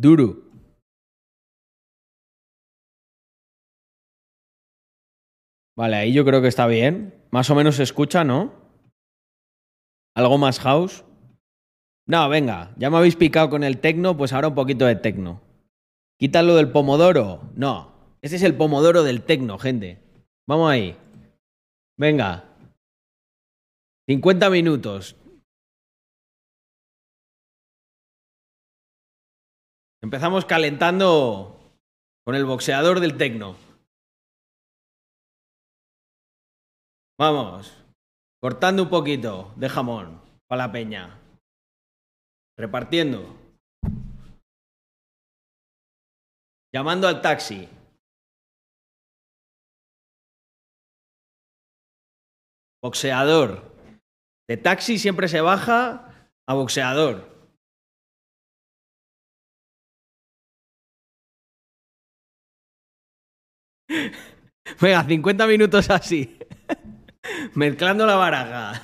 Duro. Vale, ahí yo creo que está bien. Más o menos se escucha, ¿no? ¿Algo más house? No, venga, ya me habéis picado con el tecno, pues ahora un poquito de tecno. Quítalo del pomodoro. No, ese es el pomodoro del tecno, gente. Vamos ahí. Venga. 50 minutos. Empezamos calentando con el boxeador del tecno. Vamos. Cortando un poquito de jamón para la peña. Repartiendo. Llamando al taxi. Boxeador. De taxi siempre se baja a boxeador. Venga, 50 minutos así. Mezclando la baraja.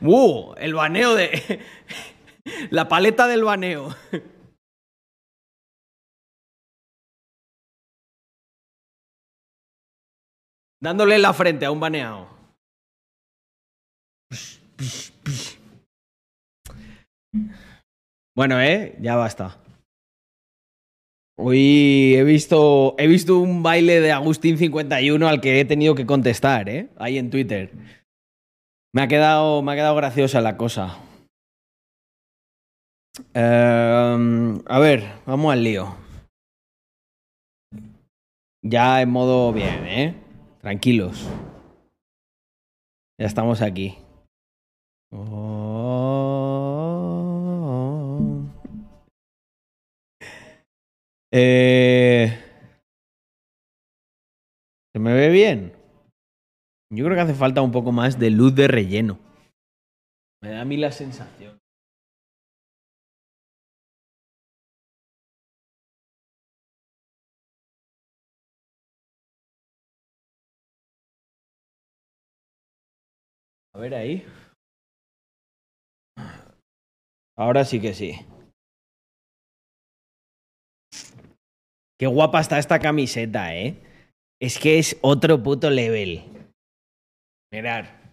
¡Uh! El baneo de. La paleta del baneo. Dándole la frente a un baneado. Bueno, eh, ya basta. Hoy he visto, he visto un baile de Agustín 51 al que he tenido que contestar, ¿eh? Ahí en Twitter. Me ha quedado, me ha quedado graciosa la cosa. Em, a ver, vamos al lío. Ya en modo bien, ¿eh? Tranquilos. Ya estamos aquí. Oh. Eh, ¿Se me ve bien? Yo creo que hace falta un poco más de luz de relleno. Me da a mí la sensación. A ver ahí. Ahora sí que sí. Qué guapa está esta camiseta, ¿eh? Es que es otro puto level. Mirar.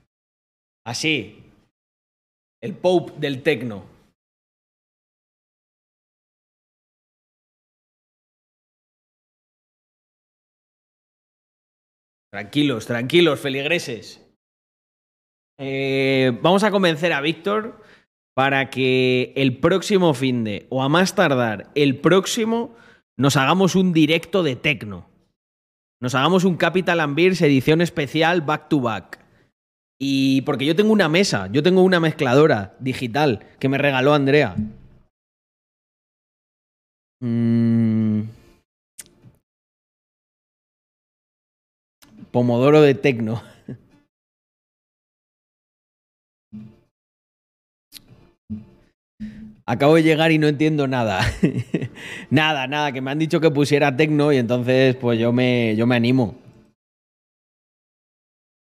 Así. El Pope del tecno. Tranquilos, tranquilos, feligreses. Eh, vamos a convencer a Víctor para que el próximo fin de, o a más tardar, el próximo, nos hagamos un directo de tecno. Nos hagamos un Capital Ambirs edición especial back to back. Y porque yo tengo una mesa, yo tengo una mezcladora digital que me regaló Andrea. Mm. Pomodoro de tecno. Acabo de llegar y no entiendo nada. nada, nada, que me han dicho que pusiera tecno y entonces pues yo me, yo me animo.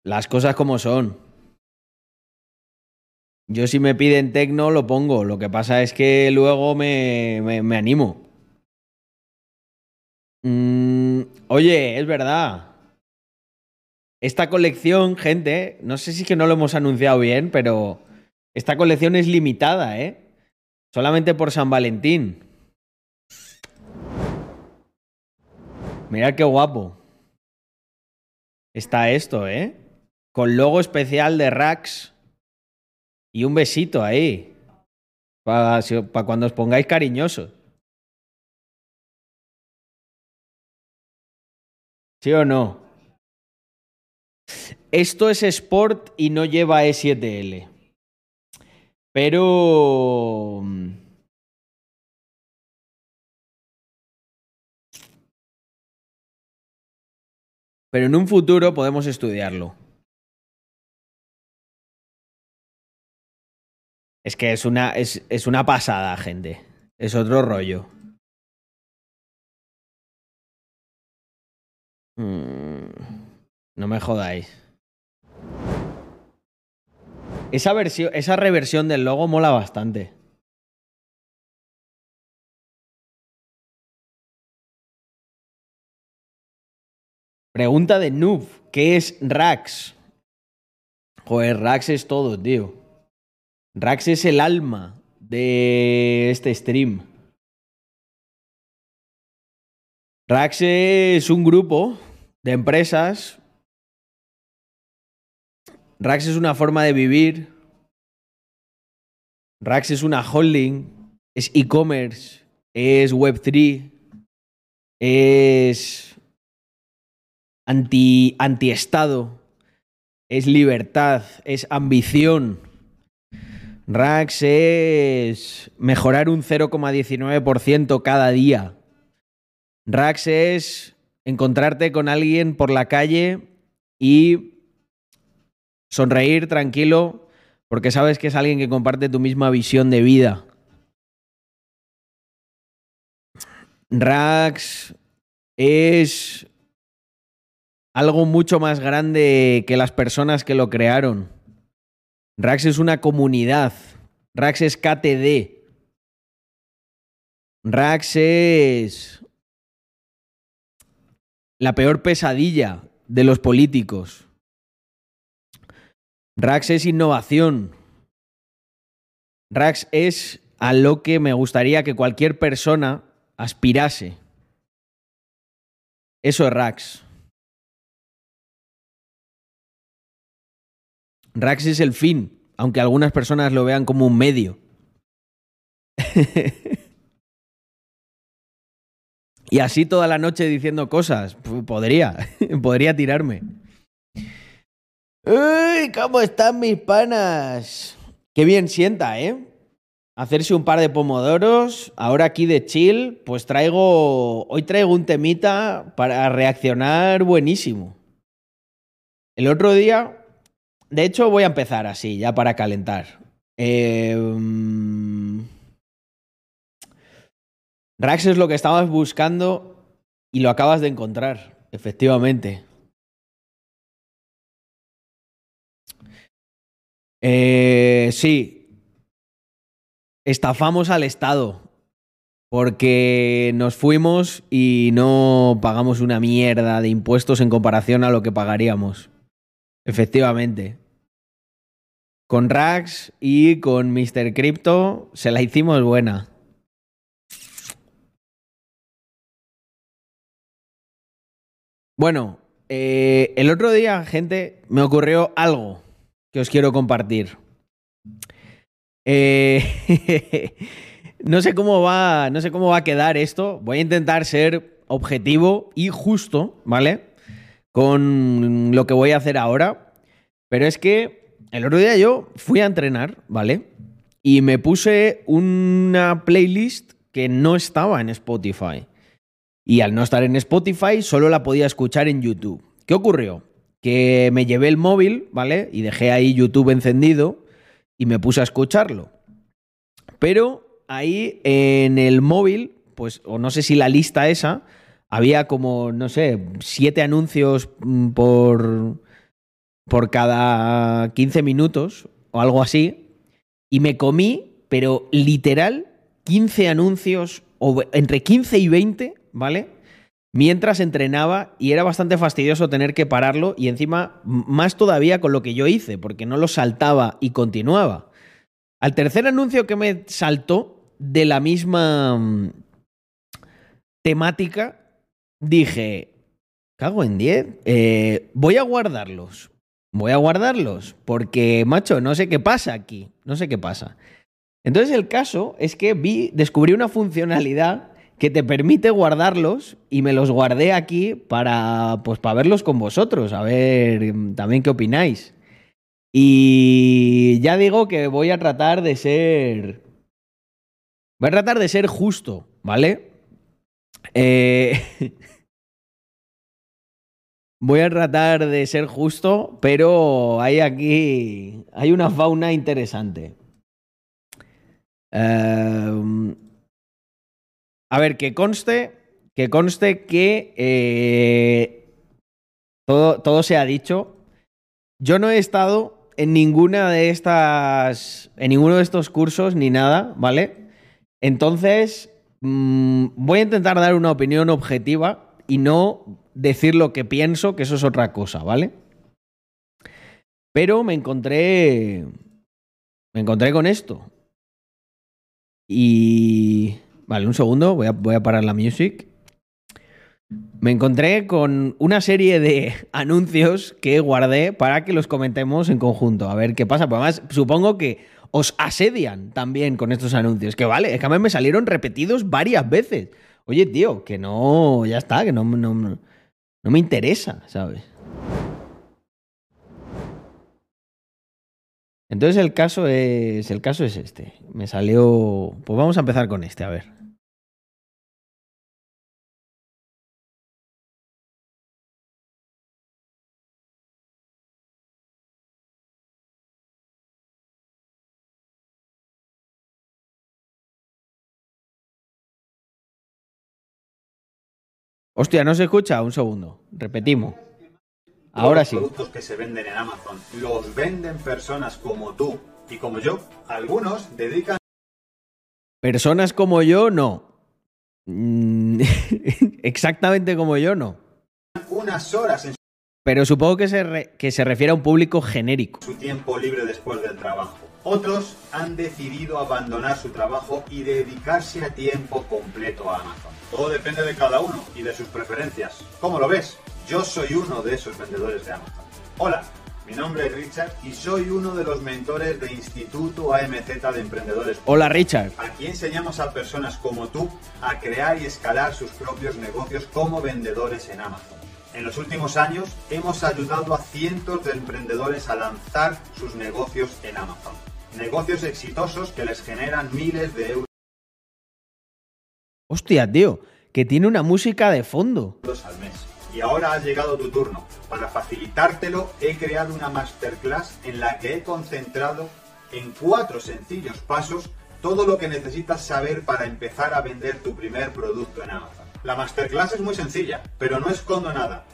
Las cosas como son. Yo si me piden tecno lo pongo, lo que pasa es que luego me, me, me animo. Mm, oye, es verdad. Esta colección, gente, no sé si es que no lo hemos anunciado bien, pero esta colección es limitada, ¿eh? Solamente por San Valentín. Mirad qué guapo. Está esto, ¿eh? Con logo especial de Rax. Y un besito ahí. Para cuando os pongáis cariñosos. ¿Sí o no? Esto es Sport y no lleva E7L. Pero... Mm, pero en un futuro podemos estudiarlo. Es que es una, es, es una pasada, gente. Es otro rollo. Mm, no me jodáis. Esa, versión, esa reversión del logo mola bastante. Pregunta de Noob. ¿Qué es Rax? Joder, Rax es todo, tío. Rax es el alma de este stream. Rax es un grupo de empresas. Rax es una forma de vivir. Rax es una holding. Es e-commerce. Es Web3. Es anti, anti-estado. Es libertad. Es ambición. Rax es mejorar un 0,19% cada día. Rax es encontrarte con alguien por la calle y sonreír tranquilo porque sabes que es alguien que comparte tu misma visión de vida. Rax es algo mucho más grande que las personas que lo crearon. Rax es una comunidad. Rax es KTD. Rax es la peor pesadilla de los políticos. Rax es innovación. Rax es a lo que me gustaría que cualquier persona aspirase. Eso es Rax. Rax es el fin, aunque algunas personas lo vean como un medio. y así toda la noche diciendo cosas. Podría, podría tirarme. ¡Uy! ¿Cómo están mis panas? Qué bien sienta, ¿eh? Hacerse un par de pomodoros. Ahora aquí de chill, pues traigo. Hoy traigo un temita para reaccionar buenísimo. El otro día de hecho, voy a empezar así, ya para calentar. Em, Rax es lo que estabas buscando y lo acabas de encontrar, efectivamente. Eh, sí. Estafamos al Estado. Porque nos fuimos y no pagamos una mierda de impuestos en comparación a lo que pagaríamos. Efectivamente. Con Rax y con Mr. Crypto se la hicimos buena. Bueno, eh, el otro día, gente, me ocurrió algo que os quiero compartir. Eh, no sé cómo va, no sé cómo va a quedar esto. Voy a intentar ser objetivo y justo, ¿vale? con lo que voy a hacer ahora. Pero es que el otro día yo fui a entrenar, ¿vale? Y me puse una playlist que no estaba en Spotify. Y al no estar en Spotify, solo la podía escuchar en YouTube. ¿Qué ocurrió? Que me llevé el móvil, ¿vale? Y dejé ahí YouTube encendido y me puse a escucharlo. Pero ahí en el móvil, pues, o no sé si la lista esa, había como, no sé, siete anuncios mm, por, por cada 15 minutos o algo así. Y me comí, pero literal, 15 anuncios, o entre 15 y 20, ¿vale? Mientras entrenaba y era bastante fastidioso tener que pararlo y encima más todavía con lo que yo hice, porque no lo saltaba y continuaba. Al tercer anuncio que me saltó de la misma mm, temática, dije, cago en 10, eh, voy a guardarlos. Voy a guardarlos porque, macho, no sé qué pasa aquí, no sé qué pasa. Entonces el caso es que vi, descubrí una funcionalidad que te permite guardarlos y me los guardé aquí para, pues, para verlos con vosotros, a ver mm, también qué opináis. Y ya digo que voy a tratar de ser... Voy a tratar de ser justo, ¿vale? Eh, voy a tratar de ser justo, pero hay aquí. Hay una fauna interesante. Em, a ver, que conste. Que conste que. Eh, todo, todo se ha dicho. Yo no he estado en ninguna de estas. En ninguno de estos cursos ni nada, ¿vale? Entonces, mm, voy a intentar dar una opinión objetiva y no decir lo que pienso, que eso es otra cosa, ¿vale? Pero me encontré. Me encontré con esto. Y. Vale, un segundo, voy a, voy a parar la music. Me encontré con una serie de anuncios que guardé para que los comentemos en conjunto. A ver qué pasa. Pues además, supongo que os asedian también con estos anuncios. Que vale, es que a mí me salieron repetidos varias veces. Oye, tío, que no, ya está, que no, no, no me interesa, ¿sabes? Entonces el caso es, el caso es este. Me salió, pues vamos a empezar con este, a ver. Hostia, no se escucha. Un segundo. Repetimos. Ahora sí. Los productos que se venden en Amazon los venden personas como tú y como yo. Algunos dedican. Personas como yo, no. Mm, exactamente como yo, no. Unas horas en Pero supongo que se, re- que se refiere a un público genérico. su tiempo libre después del trabajo. Otros han decidido abandonar su trabajo y dedicarse a tiempo completo a Amazon. Todo depende de cada uno y de sus preferencias. ¿Cómo lo ves? Yo soy uno de esos vendedores de Amazon. Hola, mi nombre es Richard y soy uno de los mentores de Instituto AMZ de Emprendedores. Hola, Richard. Aquí enseñamos a personas como tú a crear y escalar sus propios negocios como vendedores en Amazon. En los últimos años hemos ayudado a cientos de emprendedores a lanzar sus negocios en Amazon. Negocios exitosos que les generan miles de euros Hostia, tío, que tiene una música de fondo. al mes. Y ahora ha llegado tu turno. Para facilitártelo he creado una masterclass en la que he concentrado en cuatro sencillos pasos todo lo que necesitas saber para empezar a vender tu primer producto en Amazon. La masterclass es muy sencilla, pero no escondo nada.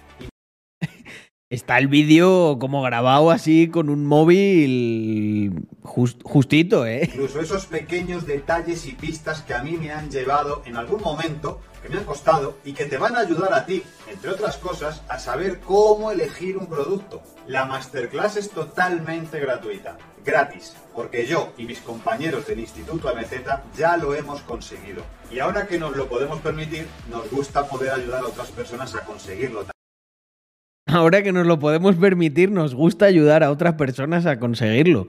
Está el vídeo como grabado así con un móvil jus- justito, ¿eh? Incluso esos pequeños detalles y pistas que a mí me han llevado en algún momento, que me han costado y que te van a ayudar a ti, entre otras cosas, a saber cómo elegir un producto. La masterclass es totalmente gratuita, gratis, porque yo y mis compañeros del Instituto AMZ ya lo hemos conseguido. Y ahora que nos lo podemos permitir, nos gusta poder ayudar a otras personas a conseguirlo Ahora que nos lo podemos permitir, nos gusta ayudar a otras personas a conseguirlo.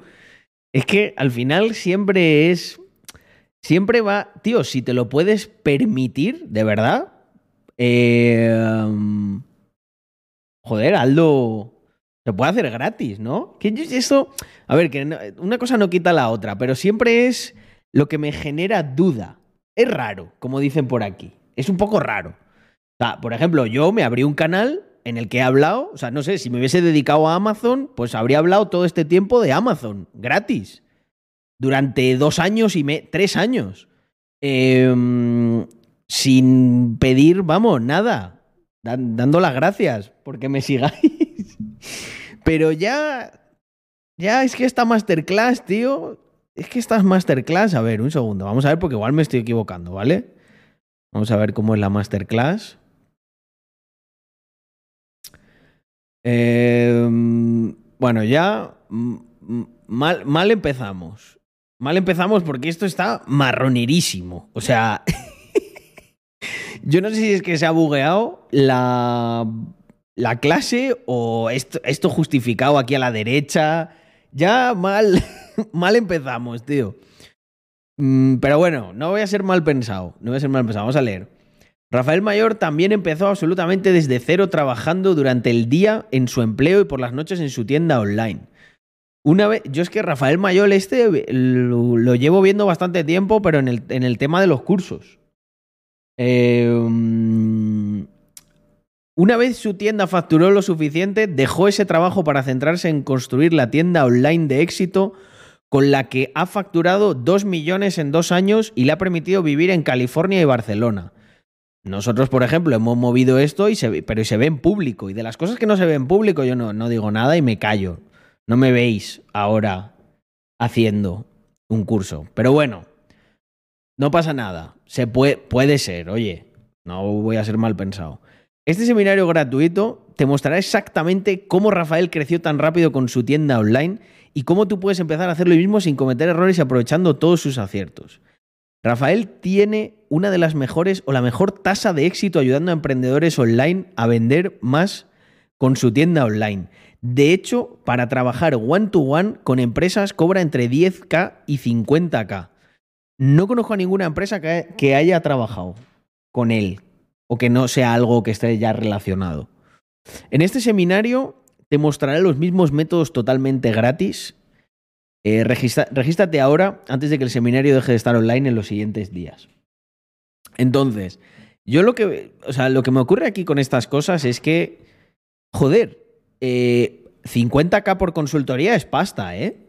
Es que al final siempre es. Siempre va. Tío, si te lo puedes permitir, de verdad. eh, joder, Aldo. Se puede hacer gratis, ¿no? Que eso. A ver, que una cosa no quita la otra, pero siempre es lo que me genera duda. Es raro, como dicen por aquí. Es un poco raro. O sea, por ejemplo, yo me abrí un canal en el que he hablado, o sea, no sé, si me hubiese dedicado a Amazon, pues habría hablado todo este tiempo de Amazon, gratis. Durante dos años y me, tres años. Em, sin pedir, vamos, nada. Dan- dando las gracias porque me sigáis. Pero ya. Ya es que esta masterclass, tío. Es que esta masterclass. A ver, un segundo. Vamos a ver porque igual me estoy equivocando, ¿vale? Vamos a ver cómo es la masterclass. Eh, bueno, ya mal, mal empezamos. Mal empezamos porque esto está marronerísimo. O sea, yo no sé si es que se ha bugueado la, la clase o esto, esto justificado aquí a la derecha. Ya mal, mal empezamos, tío. Mm, Pero bueno, no voy a ser mal pensado. No voy a ser mal pensado. Vamos a leer. Rafael Mayor también empezó absolutamente desde cero trabajando durante el día en su empleo y por las noches en su tienda online. Una vez, yo es que Rafael Mayor este lo, llevo viendo bastante tiempo, pero en el, en el tema de los cursos. Mm, una vez su tienda facturó lo suficiente, dejó ese trabajo para centrarse en construir la tienda online de éxito con la que ha facturado 2 millones en dos años y le ha permitido vivir en California y Barcelona. Nosotros, por ejemplo, hemos movido esto, y se pero se ve en público. Y de las cosas que no se ve en público, yo no, no digo nada y me callo. No me veis ahora haciendo un curso. Pero bueno, no pasa nada. Se puede, puede ser, oye, no voy a ser mal pensado. Este seminario gratuito te mostrará exactamente cómo Rafael creció tan rápido con su tienda online y cómo tú puedes empezar a hacer lo mismo sin cometer errores y aprovechando todos sus aciertos. Rafael tiene una de las mejores o la mejor tasa de éxito ayudando a emprendedores online a vender más con su tienda online. De hecho, para trabajar one-to-one con empresas cobra entre 10k y 50k. No conozco a ninguna empresa que, haya trabajado con él o que no sea algo que esté ya relacionado. En este seminario te mostraré los mismos métodos totalmente gratis. Eh, regístrate ahora antes de que el seminario deje de estar online en los siguientes días. Entonces, yo lo que, o sea, lo que me ocurre aquí con estas cosas es que, joder, 50k eh, por consultoría es pasta, ¿eh?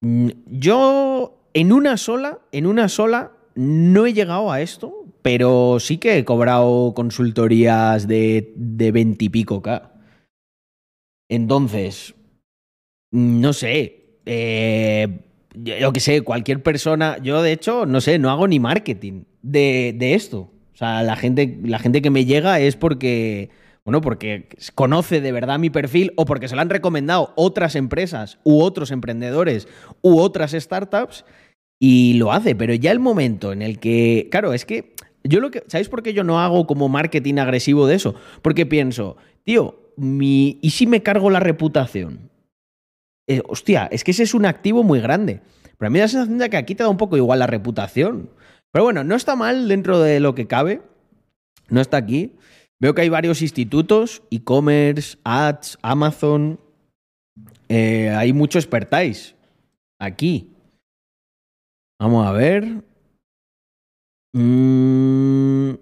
Mm, yo en una sola, en una sola, no he llegado a esto, pero sí que he cobrado consultorías de, de 20 y pico K. Entonces, no sé, eh, yo que sé, cualquier persona, yo de hecho, no sé, no hago ni marketing de, de esto. O sea, la gente, la gente que me llega es porque bueno, porque conoce de verdad mi perfil o porque se lo han recomendado otras empresas u otros emprendedores u otras startups y lo hace. Pero ya el momento en el que, claro, es que yo lo que, ¿sabéis por qué yo no hago como marketing agresivo de eso? Porque pienso, tío, mi, ¿y si me cargo la reputación? Eh, hostia, es que ese es un activo muy grande. Pero a mí la sensación de que aquí te da un poco igual la reputación. Pero bueno, no está mal dentro de lo que cabe. No está aquí. Veo que hay varios institutos, e-commerce, ads, Amazon. Eh, hay mucho expertise aquí. Vamos a ver. Mm,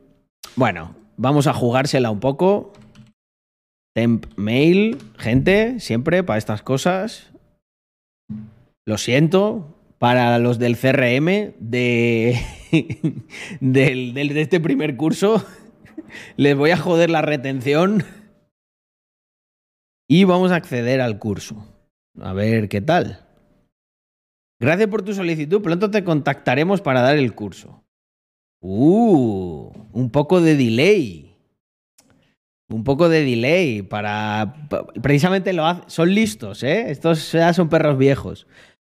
bueno, vamos a jugársela un poco. Temp mail, gente, siempre para estas cosas. Lo siento para los del CRM de, de este primer curso. Les voy a joder la retención. Y vamos a acceder al curso. A ver qué tal. Gracias por tu solicitud. Pronto te contactaremos para dar el curso. Uh, un poco de delay. Un poco de delay para. Precisamente lo hacen. Son listos, ¿eh? Estos ya son perros viejos.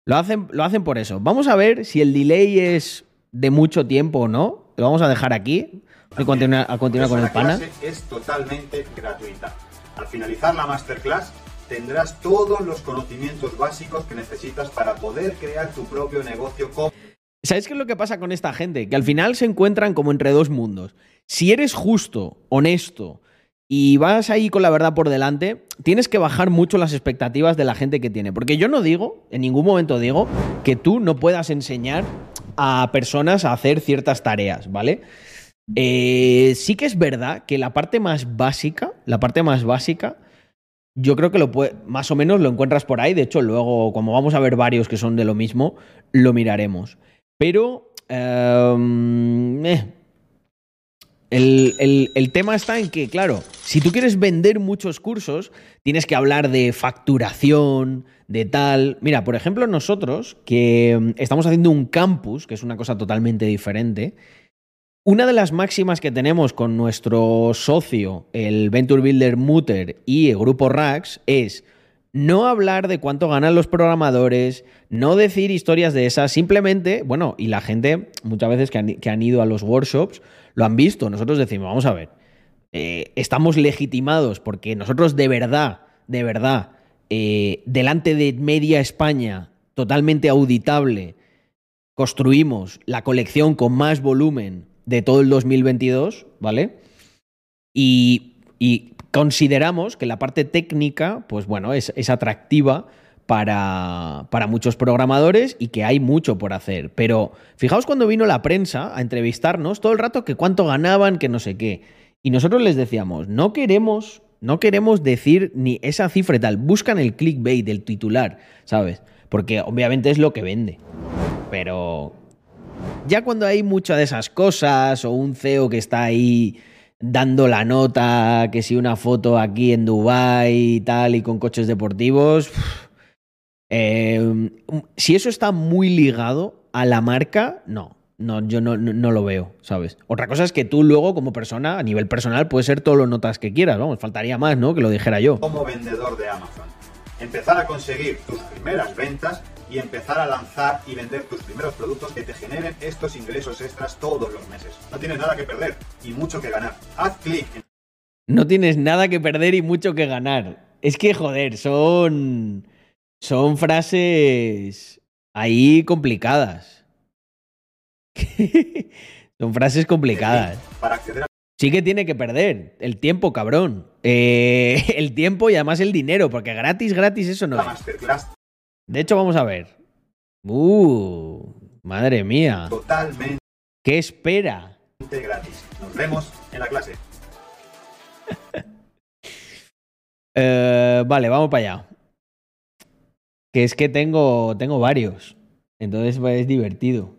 Lo hacen, lo hacen por eso. Vamos a ver si el delay es de mucho tiempo o no. Lo vamos a dejar aquí. A continuar, a continuar con el pana. Es totalmente gratuita. Al finalizar la masterclass tendrás todos los conocimientos básicos que necesitas para poder crear tu propio negocio. ¿Sabes qué es lo que pasa con esta gente? Que al final se encuentran como entre dos mundos. Si eres justo, honesto y vas ahí con la verdad por delante, tienes que bajar mucho las expectativas de la gente que tiene. Porque yo no digo, en ningún momento digo, que tú no puedas enseñar a personas a hacer ciertas tareas, ¿vale? Eh, sí que es verdad que la parte más básica, la parte más básica, yo creo que lo puede, más o menos lo encuentras por ahí. De hecho, luego, como vamos a ver varios que son de lo mismo, lo miraremos. Pero em, eh, el, el, tema está en que, claro, si tú quieres vender muchos cursos, tienes que hablar de facturación, de tal. Mira, por ejemplo, nosotros que em, estamos haciendo un campus, que es una cosa totalmente diferente, una de las máximas que tenemos con nuestro socio, el Venture Builder Mutter y el grupo Rax, es no hablar de cuánto ganan los programadores, no decir historias de esas, simplemente, bueno, y la gente muchas veces que han, ido a los workshops lo han visto. Nosotros decimos, vamos a ver, eh, estamos legitimados porque nosotros de verdad, de verdad, eh, delante de media España, totalmente auditable, construimos la colección con más volumen de todo el 2022, ¿vale? Y, consideramos que la parte técnica, pues bueno, es, atractiva para, para, muchos programadores y que hay mucho por hacer. Pero fijaos cuando vino la prensa a entrevistarnos todo el rato que cuánto ganaban, que no sé qué. Y nosotros les decíamos, no queremos, no queremos decir ni esa cifra y tal. Buscan el clickbait del titular, ¿sabes? Porque obviamente es lo que vende. Pero ya cuando hay muchas de esas cosas o un CEO que está ahí dando la nota, que si una foto aquí en Dubai y tal y con coches deportivos, Eh, si eso está muy ligado a la marca, no. No, yo no, no, no lo veo, ¿sabes? Otra cosa es que tú luego, como persona, a nivel personal, puedes ser todo lo notas que quieras, vamos, faltaría más, ¿no? Que lo dijera yo. como vendedor de Amazon. Empezar a conseguir tus primeras ventas y empezar a lanzar y vender tus primeros productos que te generen estos ingresos extras todos los meses. No tienes nada que perder y mucho que ganar. Haz clic en No tienes nada que perder y mucho que ganar. Es que, joder, son. Son frases ahí complicadas. son frases complicadas. para acceder a Sí que tiene que perder el tiempo, cabrón. Eh, el tiempo y además el dinero, porque gratis, gratis eso no la es. masterclass De hecho, vamos a ver. Uh, madre mía. totalmente ¿Qué espera? gratis. Nos vemos en la clase. Eh, vale, vamos para allá. Que es que tengo, tengo varios. Entonces pues, es divertido.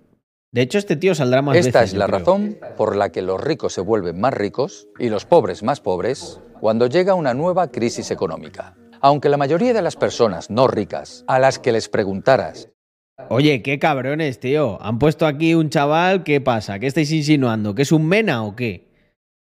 De hecho, este tío saldrá más Esta veces, es la razón por la que los ricos se vuelven más ricos y los pobres más pobres cuando llega una nueva crisis económica. Aunque la mayoría de las personas no ricas a las que les preguntaras Oye, qué cabrones, tío. Han puesto aquí un chaval. ¿Qué pasa? ¿Qué estáis insinuando? ¿Que es un mena o qué?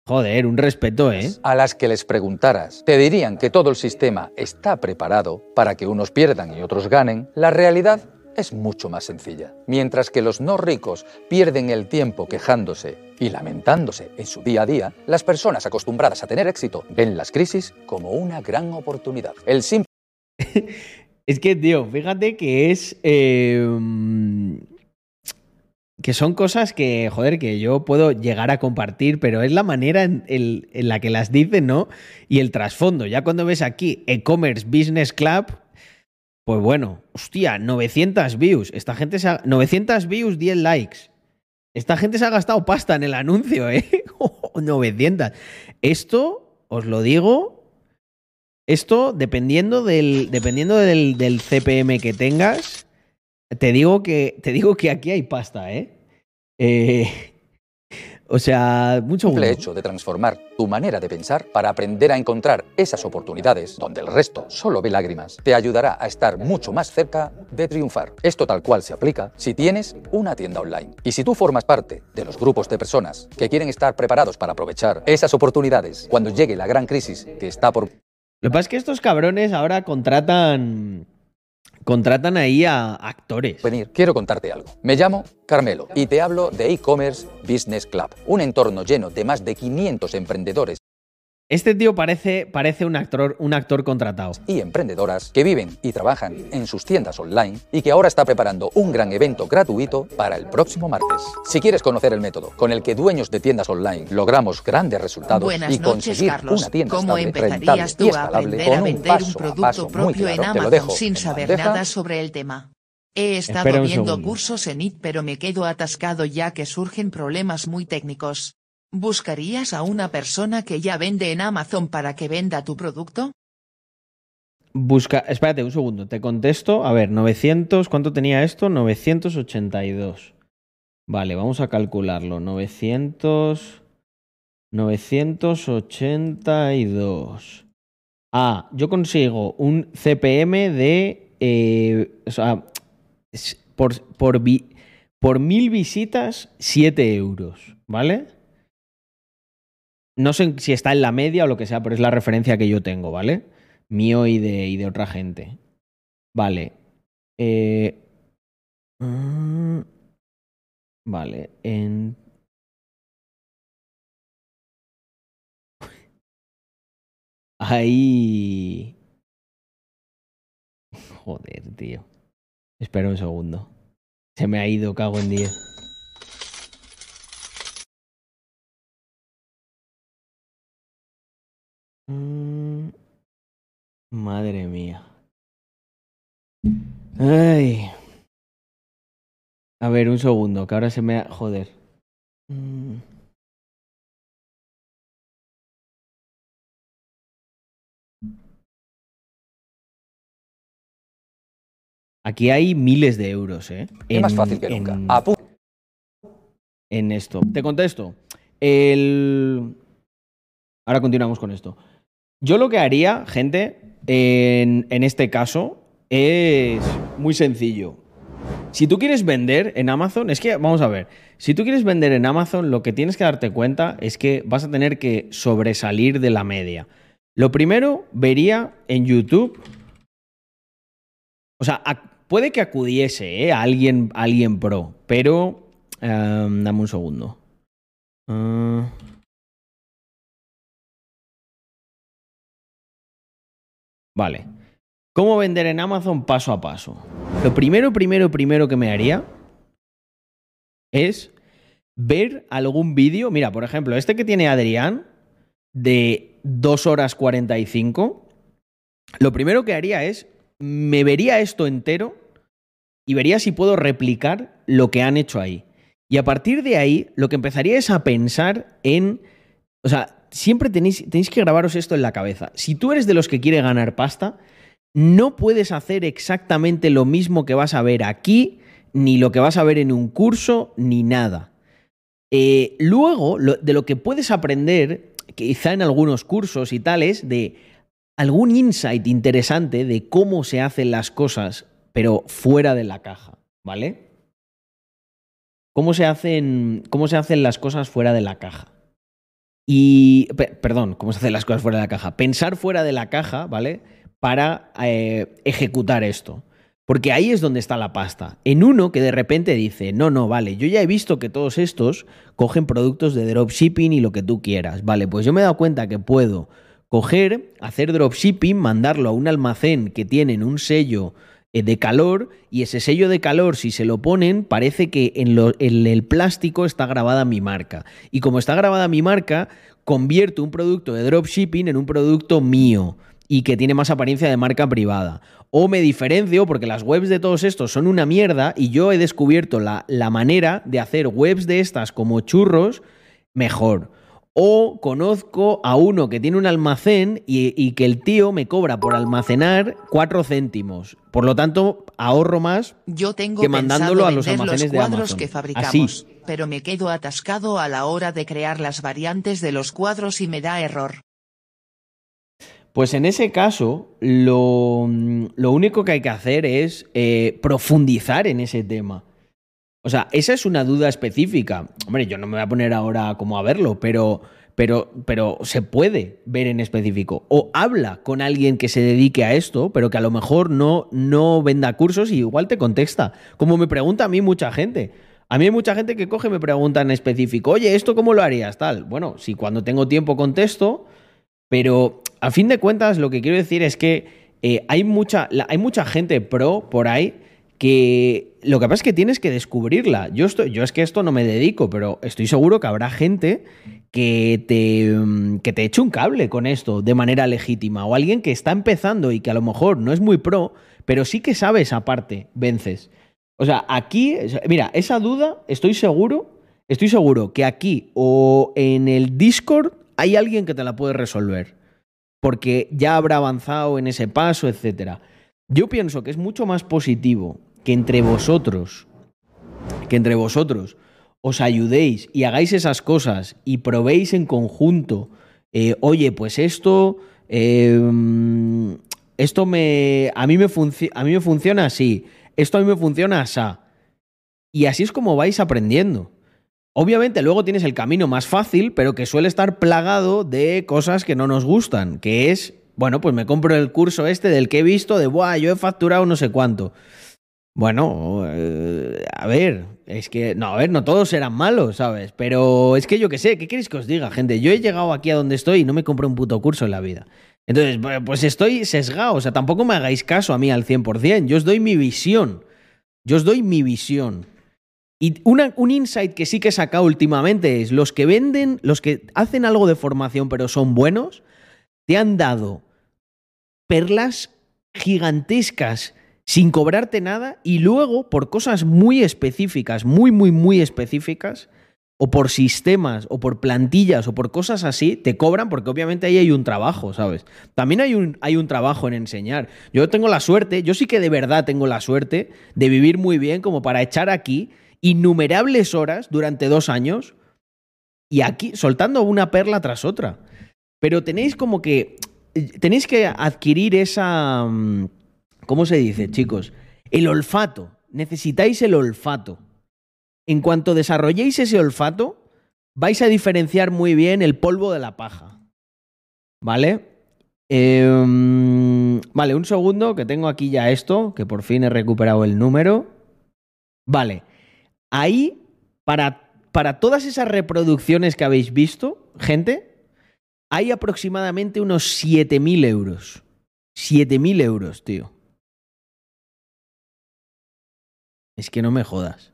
Joder, un respeto, ¿eh? a las que les preguntaras, te dirían que todo el sistema está preparado para que unos pierdan y otros ganen, la realidad es mucho más sencilla. Mientras que los no ricos pierden el tiempo quejándose y lamentándose en su día a día, las personas acostumbradas a tener éxito ven las crisis como una gran oportunidad. El simple Es que, tío, fíjate que es. mm, que son cosas que, joder, que yo puedo llegar a compartir, pero es la manera en, en la que las dicen, ¿no? Y el trasfondo. Ya cuando ves aquí e-commerce business club, pues bueno, hostia, 900 views. Esta gente se ha, 900 views, 10 likes. Esta gente se ha gastado pasta en el anuncio, ¿eh? 900. Esto, os lo digo, esto, dependiendo del, dependiendo del, del CPM que tengas, te digo que, te digo que aquí hay pasta, ¿eh? Eh, o sea, mucho simple hecho de transformar tu manera de pensar para aprender a encontrar esas oportunidades donde el resto solo ve lágrimas te ayudará a estar mucho más cerca de triunfar. Esto tal cual se aplica si tienes una tienda online. Y si tú formas parte de los grupos de personas que quieren estar preparados para aprovechar esas oportunidades cuando llegue la gran crisis que está por Lo que pasa es que estos cabrones ahora contratan. Contratan ahí a actores. venir, quiero contarte algo. Me llamo Carmelo y te hablo de e-commerce Business Club, un entorno lleno de más de 500 emprendedores Este tío parece, parece un, actor, un actor contratado. y emprendedoras que viven y trabajan en sus tiendas online y que ahora está preparando un gran evento gratuito para el próximo martes. Si quieres conocer el método con el que dueños de tiendas online logramos grandes resultados Buenas y noches, conseguir Carlos. una tienda ¿Cómo estable, empezarías rentable y tú a escalable aprender con a un vender un a producto paso muy propio claro? en Te lo Amazon dejo sin en saber bandeja. nada sobre el tema? He estado viendo segundo. cursos en IT pero me quedo atascado ya que surgen problemas muy técnicos. ¿Buscarías a una persona que ya vende en Amazon para que venda tu producto? Busca. Espérate un segundo, te contesto. A ver, 900. ¿Cuánto tenía esto? 982. Vale, vamos a calcularlo. 900. 982. Ah, yo consigo un CPM de. eh, o sea, por, por, por mil visitas, 7 euros. ¿Vale? No sé si está en la media o lo que sea, pero es la referencia que yo tengo, ¿vale? Mío y de, y de otra gente. Vale. Eh, mm, vale. En. Ahí. Joder, tío. Espera un segundo. Se me ha ido, cago en 10. Mm, Madre mía. Ay. A ver, un segundo, que ahora se me. Joder. Mm. Aquí hay miles de euros, ¿eh? Es más En- fácil que en- nunca. Apu- en esto. Te contesto. El... Ahora continuamos con esto. Yo lo que haría, gente, en, este caso, es muy sencillo. Si tú quieres vender en Amazon, es que, vamos a ver, si tú quieres vender en Amazon, lo que tienes que darte cuenta es que vas a tener que sobresalir de la media. Lo primero, vería en YouTube, o sea, puede que acudiese ¿eh? a, alguien, alguien pro, pero... Em, dame un segundo. Ah. Vale. ¿Cómo vender en Amazon paso a paso? Lo primero, primero, primero que me haría es ver algún vídeo. Mira, por ejemplo, este que tiene Adrián de 2 horas 45. Lo primero que haría es, me vería esto entero y vería si puedo replicar lo que han hecho ahí. Y a partir de ahí, lo que empezaría es a pensar en... O sea, siempre tenéis, tenéis que grabaros esto en la cabeza. Si tú eres de los que quiere ganar pasta, no puedes hacer exactamente lo mismo que vas a ver aquí, ni lo que vas a ver en un curso, ni nada. Eh, luego, de lo que puedes aprender, quizá en algunos cursos y tales, de algún insight interesante de cómo se hacen las cosas, pero fuera de la caja, ¿vale? ¿Cómo se hacen, cómo se hacen las cosas fuera de la caja? Y, perdón, ¿cómo se hacen las cosas fuera de la caja? Pensar fuera de la caja, ¿vale? para eh, ejecutar esto. Porque ahí es donde está la pasta. En uno que de repente dice, no, no, vale, yo ya he visto que todos estos cogen productos de dropshipping y lo que tú quieras. Vale, pues yo me he dado cuenta que puedo coger, hacer dropshipping, mandarlo a un almacén que tienen un sello de calor y ese sello de calor, si se lo ponen, parece que en, en el plástico está grabada mi marca. Y como está grabada mi marca, convierto un producto de dropshipping en un producto mío y que tiene más apariencia de marca privada. O me diferencio porque las webs de todos estos son una mierda y yo he descubierto la, la manera de hacer webs de estas como churros mejor. O conozco a uno que tiene un almacén y, que el tío me cobra por almacenar cuatro céntimos. Por lo tanto, ahorro más Yo tengo que mandándolo a los almacenes los cuadros que fabricamos, pero me quedo atascado a la hora de crear las variantes de los cuadros y me da error. Pues en ese caso, lo, único que hay que hacer es eh, profundizar en ese tema. O sea, esa es una duda específica. Hombre, yo no me voy a poner ahora como a verlo, pero, pero, pero se puede ver en específico. O habla con alguien que se dedique a esto, pero que a lo mejor no, no venda cursos y igual te contesta. Como me pregunta a mí mucha gente. A mí hay mucha gente que coge y me pregunta en específico, oye, ¿esto cómo lo harías? Tal. Bueno, si cuando tengo tiempo contesto, pero a fin de cuentas lo que quiero decir es que eh, hay, mucha, hay mucha gente pro por ahí que lo que pasa es que tienes que descubrirla. Yo, estoy, yo es que esto no me dedico, pero estoy seguro que habrá gente que te, mm, que te eche un cable con esto de manera legítima. O alguien que está empezando y que a lo mejor no es muy pro, pero sí que sabe esa parte, vences. O sea, aquí, mira, esa duda, estoy seguro, estoy seguro que aquí o en el Discord hay alguien que te la puede resolver, porque ya habrá avanzado en ese paso, etc. Yo pienso que es mucho más positivo que entre vosotros, que entre vosotros os ayudéis y hagáis esas cosas y probéis en conjunto, eh, oye, pues esto, em, esto me, a mí me, a mí me funciona así, esto a mí me funciona así. Y así es como vais aprendiendo. Obviamente luego tienes el camino más fácil, pero que suele estar plagado de cosas que no nos gustan, que es, bueno, pues me compro el curso este del que he visto de, buah, yo he facturado no sé cuánto. Bueno, eh, a ver, es que, no, a ver, no todos serán malos, ¿sabes? Pero es que yo qué sé, ¿qué queréis que os diga, gente? Yo he llegado aquí a donde estoy y no me compré un puto curso en la vida. Entonces, pues estoy sesgado, o sea, tampoco me hagáis caso a mí al 100%, yo os doy mi visión, yo os doy mi visión. Y un insight que sí que he sacado últimamente es los que venden, los que hacen algo de formación pero son buenos, te han dado perlas gigantescas sin cobrarte nada y luego por cosas muy específicas, muy, muy, muy específicas, o por sistemas, o por plantillas, o por cosas así, te cobran porque obviamente ahí hay un trabajo, ¿sabes? También hay un, hay un trabajo en enseñar. Yo tengo la suerte, yo sí que de verdad tengo la suerte de vivir muy bien como para echar aquí innumerables horas durante dos años y aquí soltando una perla tras otra. Pero tenéis como que tenéis que adquirir esa mm, ¿Cómo se dice, chicos? El olfato. Necesitáis el olfato. En cuanto desarrolléis ese olfato, vais a diferenciar muy bien el polvo de la paja. ¿Vale? Em, vale, un segundo, que tengo aquí ya esto, que por fin he recuperado el número. Vale, ahí, para, para todas esas reproducciones que habéis visto, gente, hay aproximadamente unos 7.000 euros. 7.000 euros, tío. Es que no me jodas.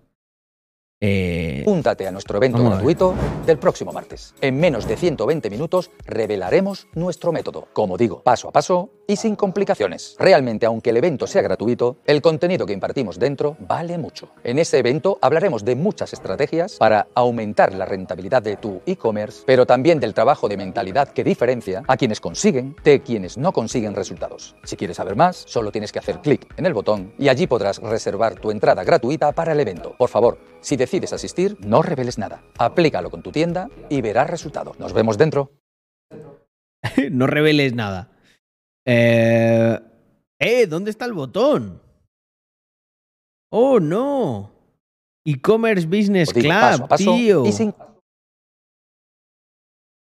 Eh, Úntate a nuestro evento Vamos a ver. gratuito del próximo martes. En menos de 120 minutos revelaremos nuestro método, como digo, paso a paso y sin complicaciones. Realmente, aunque el evento sea gratuito, el contenido que impartimos dentro vale mucho. En ese evento hablaremos de muchas estrategias para aumentar la rentabilidad de tu e-commerce, pero también del trabajo de mentalidad que diferencia a quienes consiguen de quienes no consiguen resultados. Si quieres saber más, solo tienes que hacer clic en el botón y allí podrás reservar tu entrada gratuita para el evento. Por favor, si decides asistir, no reveles nada. Aplícalo con tu tienda y verás resultados. Nos vemos dentro. no reveles nada. Eh, eh, ¿dónde está el botón? Oh, no. E-commerce Business digo, Club, paso a paso tío. sin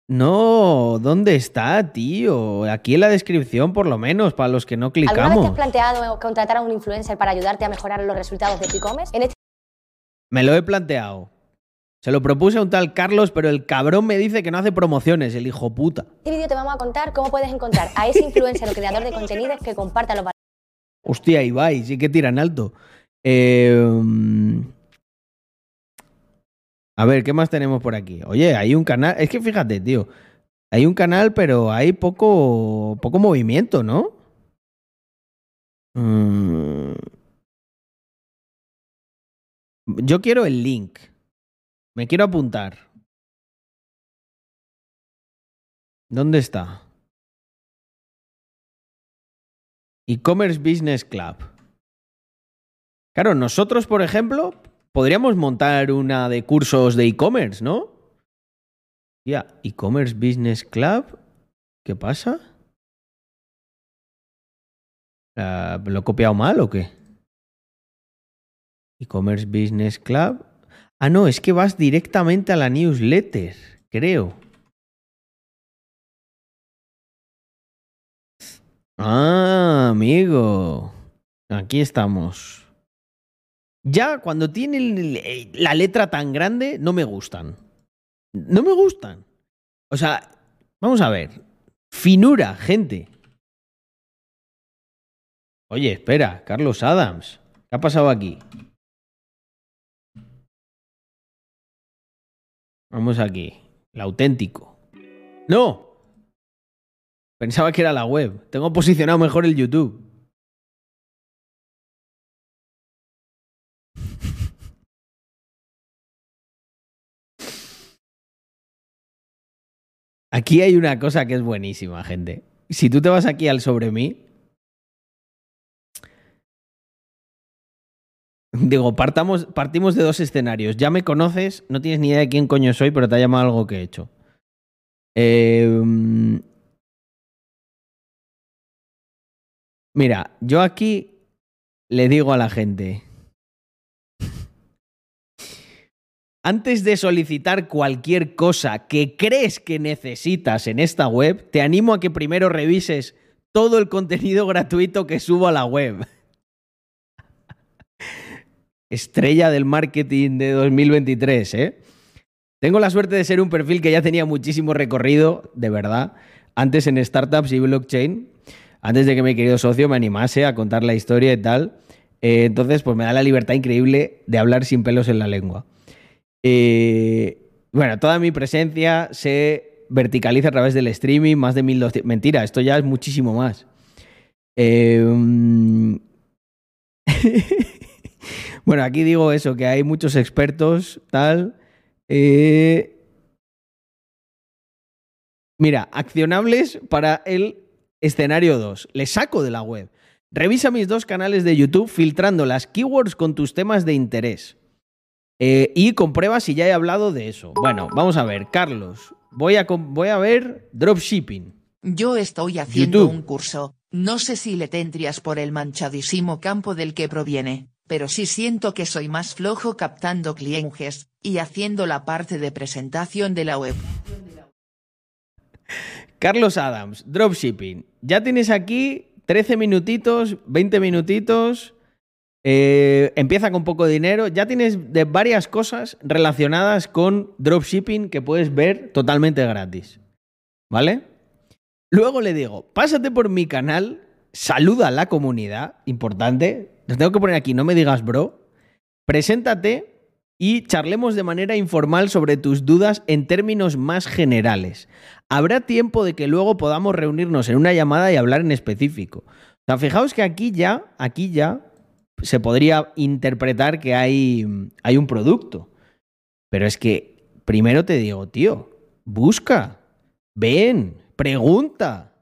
No, ¿dónde está, tío? Aquí en la descripción, por lo menos, para los que no ¿Alguna vez te clicamos. has planteado contratar a un influencer para ayudarte a mejorar los resultados de tu e-commerce? Este Me lo he planteado. Se lo propuse a un tal Carlos, pero el cabrón me dice que no hace promociones, el hijo puta. vídeo te vamos a contar cómo puedes encontrar a ese influencer o creador de contenidos que comparta los Hostia, Ibai, sí que tiran alto. Eh, a ver, ¿qué más tenemos por aquí? Oye, hay un canal. Es que fíjate, tío. Hay un canal, pero hay poco, poco movimiento, ¿no? Mm. Yo quiero el link. Me quiero apuntar. ¿Dónde está? E-Commerce Business Club. Claro, nosotros, por ejemplo, podríamos montar una de cursos de e-commerce, ¿no? Ya, e-commerce Business Club. ¿Qué pasa? ¿Lo he copiado mal o qué? E-commerce Business Club. Ah, no, es que vas directamente a la newsletter, creo. Ah, amigo. Aquí estamos. Ya cuando tienen la letra tan grande, no me gustan. No me gustan. O sea, vamos a ver. Finura, gente. Oye, espera, Carlos Adams. ¿Qué ha pasado aquí? Vamos aquí. El auténtico. ¡No! Pensaba que era la web. Tengo posicionado mejor el YouTube. Aquí hay una cosa que es buenísima, gente. Si tú te vas aquí al sobre mí. Digo, partamos, partimos de dos escenarios. Ya me conoces, no tienes ni idea de quién coño soy, pero te ha llamado algo que he hecho. Eh, mira, yo aquí le digo a la gente. Antes de solicitar cualquier cosa que crees que necesitas en esta web, te animo a que primero revises todo el contenido gratuito que subo a la web. Estrella del marketing de 2023, ¿eh? Tengo la suerte de ser un perfil que ya tenía muchísimo recorrido, de verdad, antes en startups y blockchain, antes de que mi querido socio me animase a contar la historia y tal. Eh, entonces, pues me da la libertad increíble de hablar sin pelos en la lengua. Eh, bueno, toda mi presencia se verticaliza a través del streaming, más de 1200. Mentira, esto ya es muchísimo más. Eh, bueno, aquí digo eso, que hay muchos expertos, tal. Eh, mira, accionables para el escenario 2. Le saco de la web. Revisa mis dos canales de YouTube filtrando las keywords con tus temas de interés. Eh, y comprueba si ya he hablado de eso. Bueno, vamos a ver, Carlos. Voy a, voy a ver dropshipping. Yo estoy haciendo YouTube. un curso. No sé si le tendrías por el manchadísimo campo del que proviene, pero sí siento que soy más flojo captando clientes y haciendo la parte de presentación de la web. Carlos Adams, dropshipping. Ya tienes aquí 13 minutitos, 20 minutitos. eh, empieza con poco dinero. Ya tienes de varias cosas relacionadas con dropshipping que puedes ver totalmente gratis. ¿Vale? Luego le digo, pásate por mi canal, saluda a la comunidad, importante. Los tengo que poner aquí, no me digas bro. Preséntate y charlemos de manera informal sobre tus dudas en términos más generales. Habrá tiempo de que luego podamos reunirnos en una llamada y hablar en específico. O sea, fijaos que aquí ya, aquí ya se podría interpretar que hay, hay un producto. Pero es que primero te digo, tío, busca, ven, pregunta.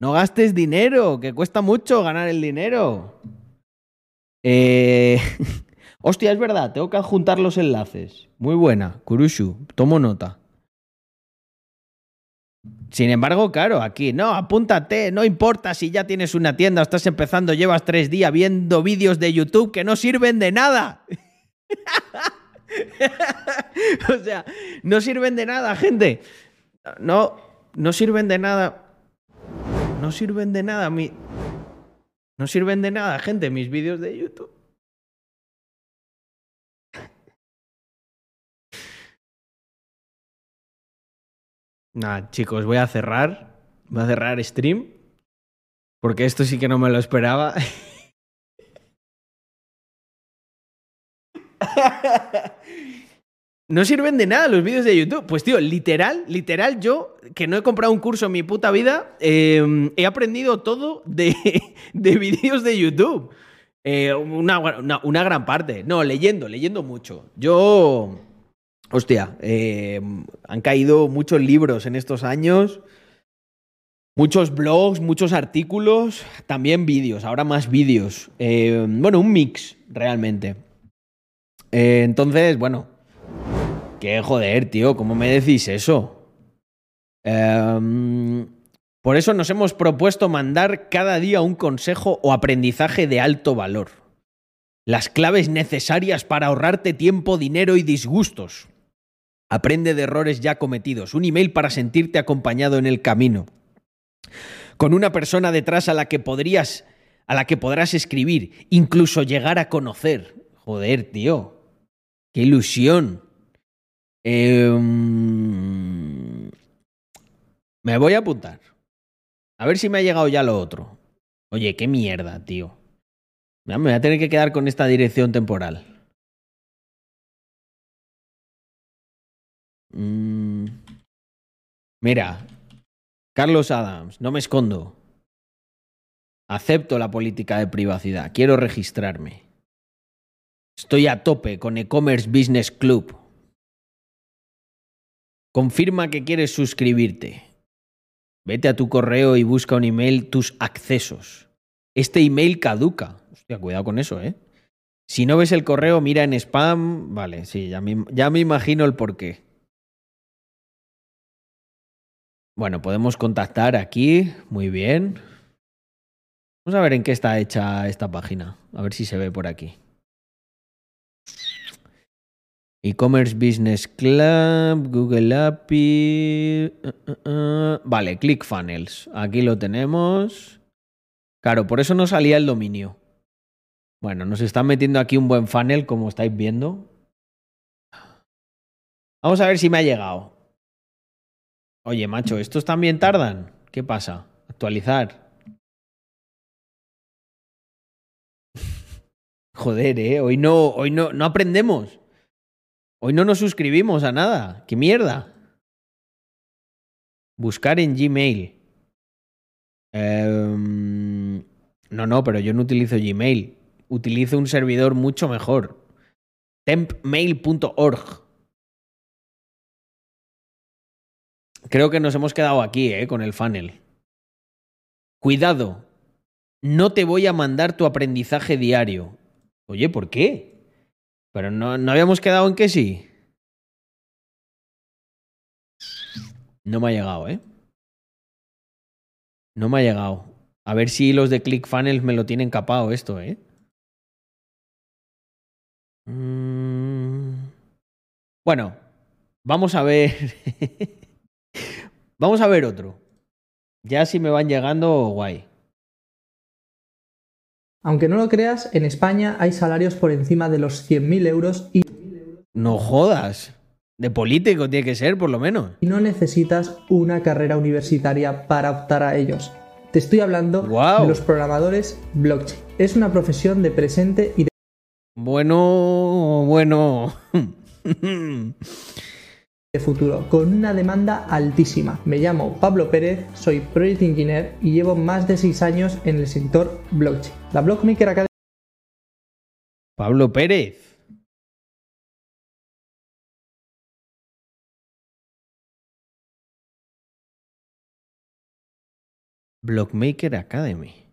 No gastes dinero, que cuesta mucho ganar el dinero. Eh... Hostia, es verdad, tengo que adjuntar los enlaces. Muy buena, Kurushu, tomo nota. Sin embargo, claro, aquí, no, apúntate, no importa si ya tienes una tienda, estás empezando, llevas tres días viendo vídeos de YouTube que no sirven de nada. o sea, no sirven de nada, gente. No, no sirven de nada. No sirven de nada, mi... No sirven de nada, gente, mis vídeos de YouTube. Nada, chicos, voy a cerrar. Voy a cerrar stream. Porque esto sí que no me lo esperaba. No sirven de nada los vídeos de YouTube. Pues tío, literal, literal, yo, que no he comprado un curso en mi puta vida, eh, he aprendido todo de, de vídeos de YouTube. Eh, una, una, gran parte. No, leyendo, leyendo mucho. Yo... Hostia, eh, han caído muchos libros en estos años, muchos blogs, muchos artículos, también vídeos, ahora más vídeos. Eh, bueno, un mix, realmente. Eh, entonces, bueno, qué joder, tío, ¿cómo me decís eso? Em, por eso nos hemos propuesto mandar cada día un consejo o aprendizaje de alto valor. Las claves necesarias para ahorrarte tiempo, dinero y disgustos. Aprende de errores ya cometidos. Un email para sentirte acompañado en el camino. Con una persona detrás a la que podrías, a la que podrás escribir, incluso llegar a conocer. Joder, tío. Qué ilusión. Eh, me voy a apuntar. A ver si me ha llegado ya lo otro. Oye, qué mierda, tío. Me voy a tener que quedar con esta dirección temporal. Mm. Mira, Carlos Adams, no me escondo. Acepto la política de privacidad. Quiero registrarme. Estoy a tope con e-commerce Business Club. Confirma que quieres suscribirte. Vete a tu correo y busca un email tus accesos. Este email caduca. Hostia, cuidado con eso, ¿eh? Si no ves el correo, mira en spam. Vale, sí, ya me, ya me imagino el porqué. Bueno, podemos contactar aquí. Muy bien. Vamos a ver en qué está hecha esta página. A ver si se ve por aquí. E-Commerce Business Club, Google API. Uh, uh, uh. Vale, ClickFunnels. Aquí lo tenemos. Claro, por eso no salía el dominio. Bueno, nos están metiendo aquí un buen funnel, como estáis viendo. Vamos a ver si me ha llegado. Oye, macho, ¿estos también tardan? ¿Qué pasa? Actualizar. Joder, eh. Hoy no, hoy no, no aprendemos. Hoy no nos suscribimos a nada. ¡Qué mierda! Buscar en Gmail. Um, no, no, pero yo no utilizo Gmail. Utilizo un servidor mucho mejor. tempmail.org. Creo que nos hemos quedado aquí, ¿eh? Con el funnel. Cuidado. No te voy a mandar tu aprendizaje diario. Oye, ¿por qué? Pero no, no habíamos quedado en que sí. No me ha llegado, ¿eh? No me ha llegado. A ver si los de ClickFunnels me lo tienen capado esto, ¿eh? Mm. Bueno, vamos a ver. vamos a ver otro. Ya si me van llegando, guay. Aunque no lo creas, en España hay salarios por encima de los 100.000 euros y No jodas. De político tiene que ser, por lo menos. no necesitas una carrera universitaria para optar a ellos. Te estoy hablando de los programadores blockchain. Es una profesión de presente y de Bueno, bueno. futuro, con una demanda altísima. Me llamo Pablo Pérez, soy Project Engineer y llevo más de 6 años en el sector blockchain. La Blockmaker Academy Pablo Pérez. Blockmaker Academy.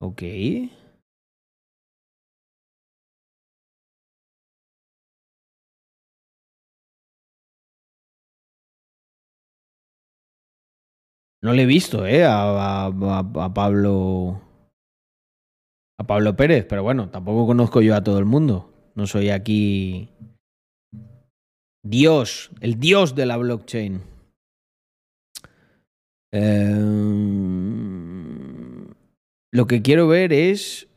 Ok. No le he visto, ¿eh? A, Pablo. A Pablo Pérez, pero bueno, tampoco conozco yo a todo el mundo. No soy aquí. Dios, el dios de la blockchain. Em, lo que quiero ver es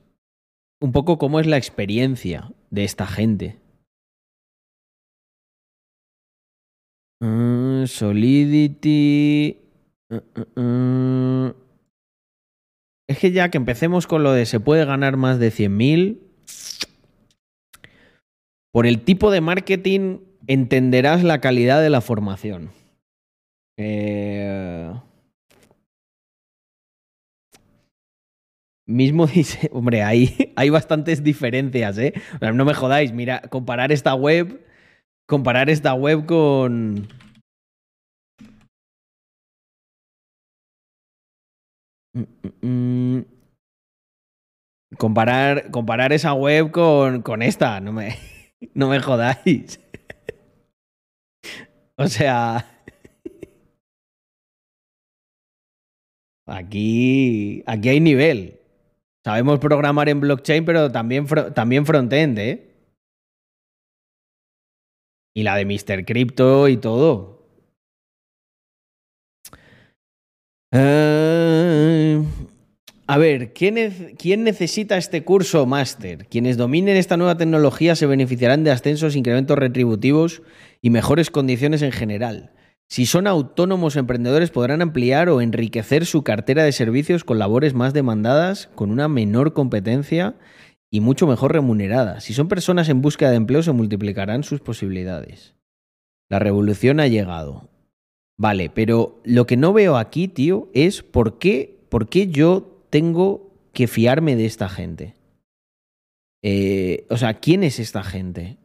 un poco cómo es la experiencia de esta gente. Mm, Solidity. Uh, uh. Es que ya que empecemos con lo de se puede ganar más de 100.000, por el tipo de marketing entenderás la calidad de la formación. Eh, Mismo dice, hombre, hay, hay bastantes diferencias, ¿eh? No me jodáis, mira, comparar esta web, comparar esta web con... Mm, mm, mm. Comparar, comparar esa web con, con esta, no me, no me jodáis. O sea... Aquí, aquí hay nivel. Sabemos programar en blockchain, pero también, también frontend, ¿eh? Y la de Mr. Crypto y todo. Eh, a ver, ¿quién, quién necesita este curso máster? Quienes dominen esta nueva tecnología se beneficiarán de ascensos, incrementos retributivos y mejores condiciones en general. Si son autónomos emprendedores podrán ampliar o enriquecer su cartera de servicios con labores más demandadas, con una menor competencia y mucho mejor remuneradas. Si son personas en búsqueda de empleo se multiplicarán sus posibilidades. La revolución ha llegado. Vale, pero lo que no veo aquí, tío, es por qué, por qué yo tengo que fiarme de esta gente. Eh, o sea, ¿quién es esta gente?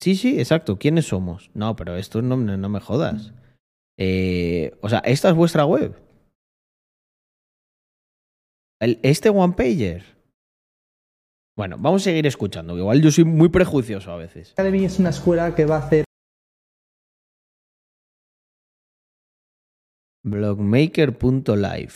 Sí, sí, exacto. ¿Quiénes somos? No, pero esto no, no me jodas. Eh, o sea, ¿esta es vuestra web? El- ¿Este one pager? Bueno, vamos a seguir escuchando, que igual yo soy muy prejuicioso a veces. Academy es una escuela que va a hacer Blogmaker.live.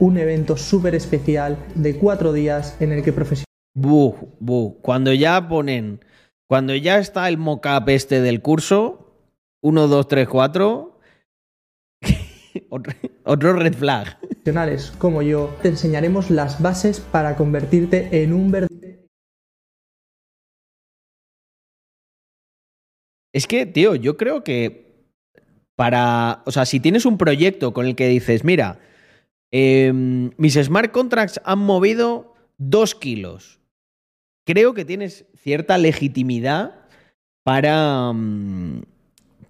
un evento súper especial de cuatro días en el que profesionales Buh, buh. Cuando ya ponen, cuando ya está el mockup este del curso, 1, 2, 3, 4, otro, red flag. como yo te enseñaremos las bases para convertirte en un verdadero Es que, tío, yo creo que para, o sea, si tienes un proyecto con el que dices, mira, em, mis smart contracts han movido dos kilos, creo que tienes cierta legitimidad para, mm,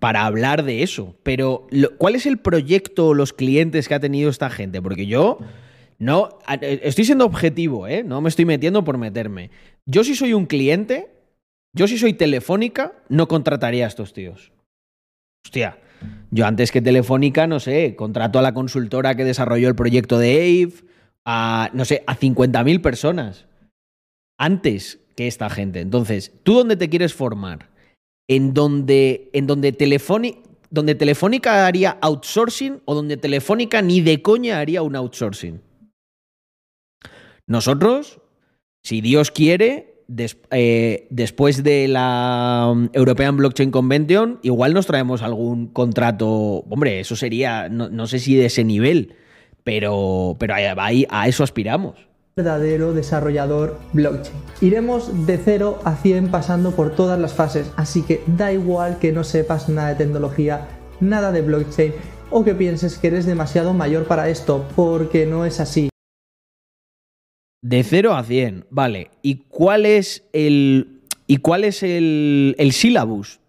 para hablar de eso. Pero, ¿cuál es el proyecto o los clientes que ha tenido esta gente? Porque yo no, eh, estoy siendo objetivo, ¿eh? No me estoy metiendo por meterme. Yo si soy un cliente, yo si soy Telefónica, no contrataría a estos tíos. Hostia, yo antes que Telefónica, no sé, contrato a la consultora que desarrolló el proyecto de AVE, a, no sé, a 50.000 personas. Antes que esta gente. Entonces, ¿tú dónde te quieres formar? ¿En donde, en donde, Telefónica, donde Telefónica haría outsourcing o donde Telefónica ni de coña haría un outsourcing? Nosotros, si Dios quiere, eh, después de la um, European Blockchain Convention, igual nos traemos algún contrato. Hombre, eso sería, no, sé si de ese nivel, pero, pero a eso aspiramos. Verdadero desarrollador blockchain. Iremos de 0 a 100 pasando por todas las fases, así que da igual que no sepas nada de tecnología, nada de blockchain o que pienses que eres demasiado mayor para esto, porque no es así. De 0 a 100, vale. ¿Y cuál es el. ¿Y cuál es el, el syllabus?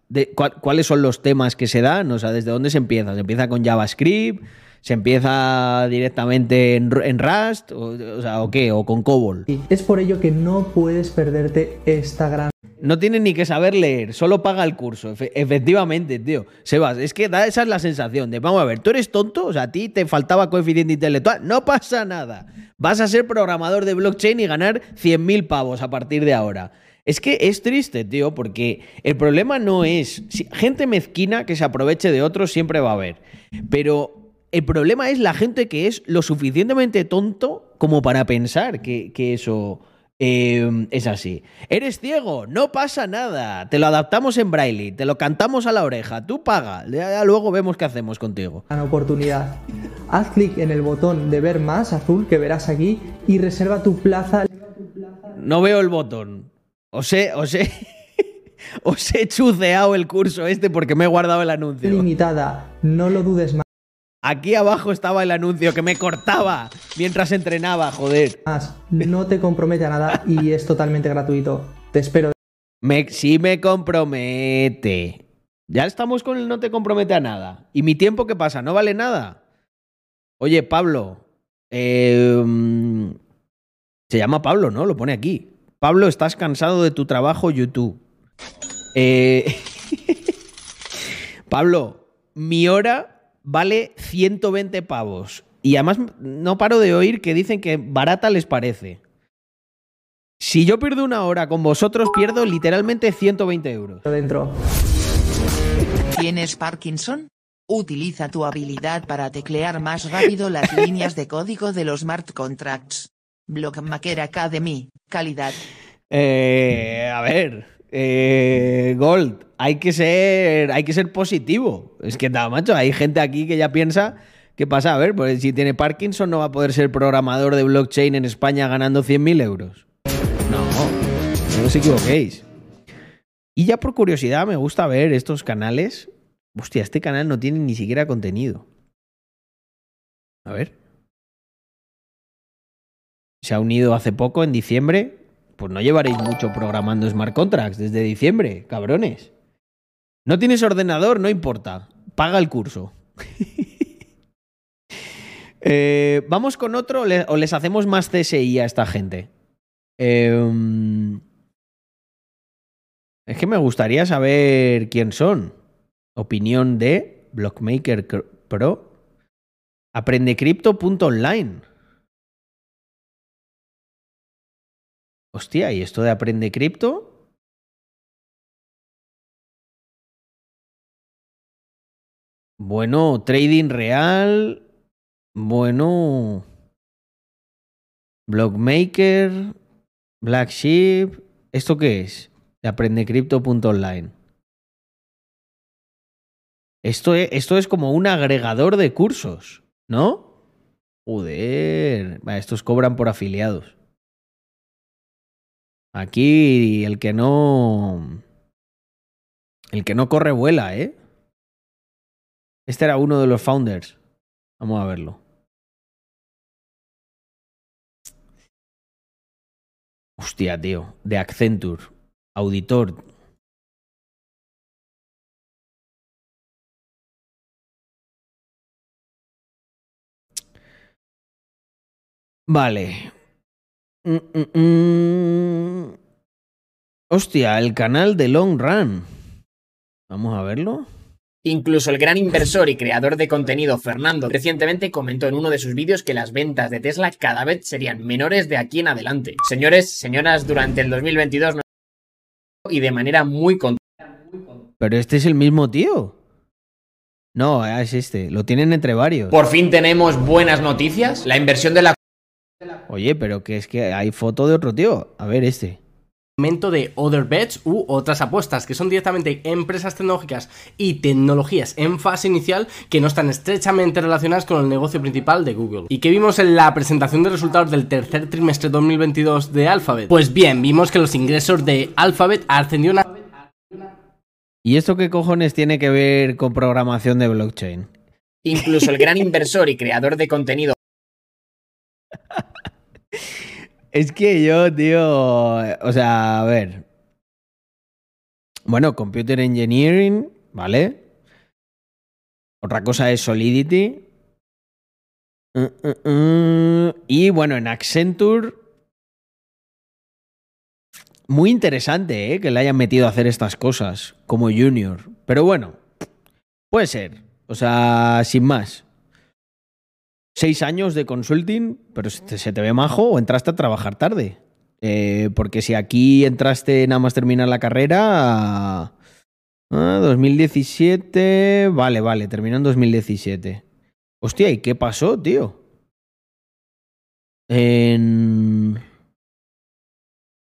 ¿Cuáles son los temas que se dan? O sea, ¿desde dónde se empieza? ¿Se empieza con JavaScript? ¿Se empieza directamente en, Rust? O, o sea, ¿o qué? ¿O con COBOL? Es por ello que no puedes perderte esta gran No tienes ni que saber leer, solo paga el curso. Efe- efectivamente, tío. Sebas, es que da, esa es la sensación de, vamos a ver, tú eres tonto, o sea, a ti te faltaba coeficiente intelectual, no pasa nada. Vas a ser programador de blockchain y ganar 100.000 pavos a partir de ahora. Es que es triste, tío, porque el problema no es... si- gente mezquina que se aproveche de otros siempre va a haber. Pero el problema es la gente que es lo suficientemente tonto como para pensar que, que eso eh, es así. ¿Eres ciego? No pasa nada. Te lo adaptamos en braille, te lo cantamos a la oreja. Tú paga. Ya- ya luego vemos qué hacemos contigo. gran oportunidad. Haz clic en el botón de ver más azul que verás aquí y reserva tu plaza No veo el botón. Os he, os chuceado el curso este porque me he guardado el anuncio. limitada. No lo dudes Aquí abajo estaba el anuncio que me cortaba mientras entrenaba, joder. No te compromete a nada y es totalmente gratuito. Te espero. Me, sí me compromete. Ya estamos con el no te compromete a nada. ¿Y mi tiempo qué pasa? ¿No vale nada? Oye, Pablo. eh, mm, se llama Pablo, ¿no? Lo pone aquí. Pablo, ¿estás cansado de tu trabajo YouTube? Eh, Pablo, mi hora vale 120 pavos. Y además no paro de oír que dicen que barata les parece. Si yo pierdo una hora con vosotros, pierdo literalmente 120 euros. dentro. ¿Tienes Parkinson? Utiliza tu habilidad para teclear más rápido las líneas de código de los smart contracts. Blockmaker Academy, calidad. Eh, a ver, eh, Gold, hay que ser, hay que ser positivo. Es que nada, macho, hay gente aquí que ya piensa ¿qué pasa? A ver, pues si tiene Parkinson no va a poder ser programador de blockchain en España ganando 100.000 euros. No, no os equivoquéis. Y ya por curiosidad me gusta ver estos canales. Hostia, este canal no tiene ni siquiera contenido. A ver. Se ha unido hace poco, en diciembre. Pues no llevaréis mucho programando smart contracts desde diciembre, cabrones. No tienes ordenador, no importa. Paga el curso. Eh, Vamos con otro o les hacemos más CSI a esta gente. Em, es que me gustaría saber quién son. Opinión de Blockmaker Pro. Aprendecrypto.online. Hostia, ¿y esto de Aprende Cripto? Bueno, trading real. Bueno. Blockmaker. Black Sheep. ¿Esto qué es? De aprendecrypto.online. Esto es, esto es como un agregador de cursos, ¿no? Joder. Estos cobran por afiliados. Aquí el que no. El que no corre vuela, ¿eh? Este era uno de los founders. Vamos a verlo. Hostia, tío. De Accenture. Auditor. Vale. Mm, mm, mm. Hostia, el canal de Long Run. Vamos a verlo. Incluso el gran inversor y creador de contenido Fernando recientemente comentó en uno de sus vídeos que las ventas de Tesla cada vez serían menores de aquí en adelante. Señores, señoras, durante el 2022 no- y de manera muy con Pero este es el mismo tío. No, es este. Lo tienen entre varios. Por fin tenemos buenas noticias. La inversión de la Oye, pero que es que hay foto de otro tío. A ver, este. momento de other bets u otras apuestas, que son directamente empresas tecnológicas y tecnologías en fase inicial que no están estrechamente relacionadas con el negocio principal de Google. ¿Y qué vimos en la presentación de resultados del tercer trimestre 2022 de Alphabet? Pues bien, vimos que los ingresos de Alphabet ascendieron a ¿Y esto qué cojones tiene que ver con programación de blockchain? incluso el gran inversor y creador de contenido Es que yo, tío. O sea, a ver. Bueno, Computer Engineering, ¿vale? Otra cosa es Solidity. Uh, uh, uh. Y bueno, en Accenture. Muy interesante, ¿eh? Que le hayan metido a hacer estas cosas como junior. Pero bueno, puede ser. O sea, sin más. Seis años de consulting, pero se te, ve majo o entraste a trabajar tarde. Eh, porque si aquí entraste nada más terminar la carrera. ah, 2017. Vale, vale, terminó en 2017. Hostia, ¿y qué pasó, tío? En.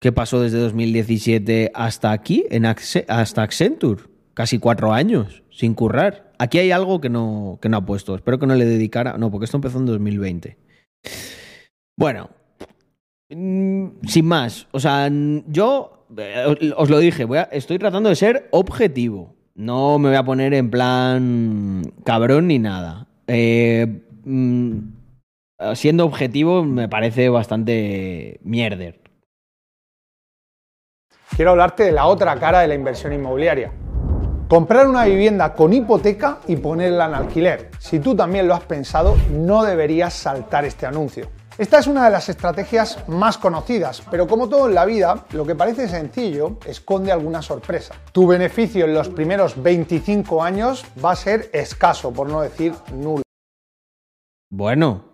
¿Qué pasó desde 2017 hasta aquí? En hasta Accenture. Casi cuatro años, sin currar. Aquí hay algo que no, que no ha puesto. Espero que no le dedicara. No, porque esto empezó en 2020. Bueno, mm, sin más. O sea, yo eh, os lo dije, voy estoy tratando de ser objetivo. No me voy a poner en plan cabrón ni nada. Eh, mm, siendo objetivo, me parece bastante mierder. Quiero hablarte de la otra cara de la inversión inmobiliaria. Comprar una vivienda con hipoteca y ponerla en alquiler. Si tú también lo has pensado, no deberías saltar este anuncio. Esta es una de las estrategias más conocidas, pero como todo en la vida, lo que parece sencillo esconde alguna sorpresa. Tu beneficio en los primeros 25 años va a ser escaso, por no decir nulo. Bueno,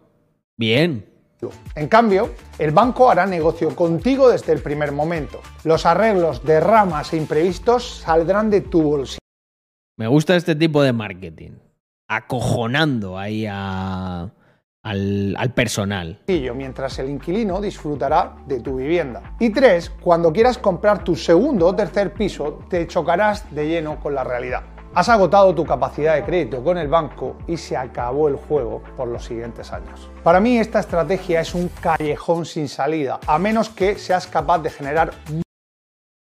bien. En cambio, el banco hará negocio contigo desde el primer momento. Los arreglos de ramas e imprevistos saldrán de tu bolsillo. Me gusta este tipo de marketing. Acojonando ahí a- al, al personal. mientras el inquilino disfrutará de tu vivienda. Y tres, cuando quieras comprar tu segundo o tercer piso, te chocarás de lleno con la realidad. Has agotado tu capacidad de crédito con el banco y se acabó el juego por los siguientes años. Para mí esta estrategia es un callejón sin salida, a menos que seas capaz de generar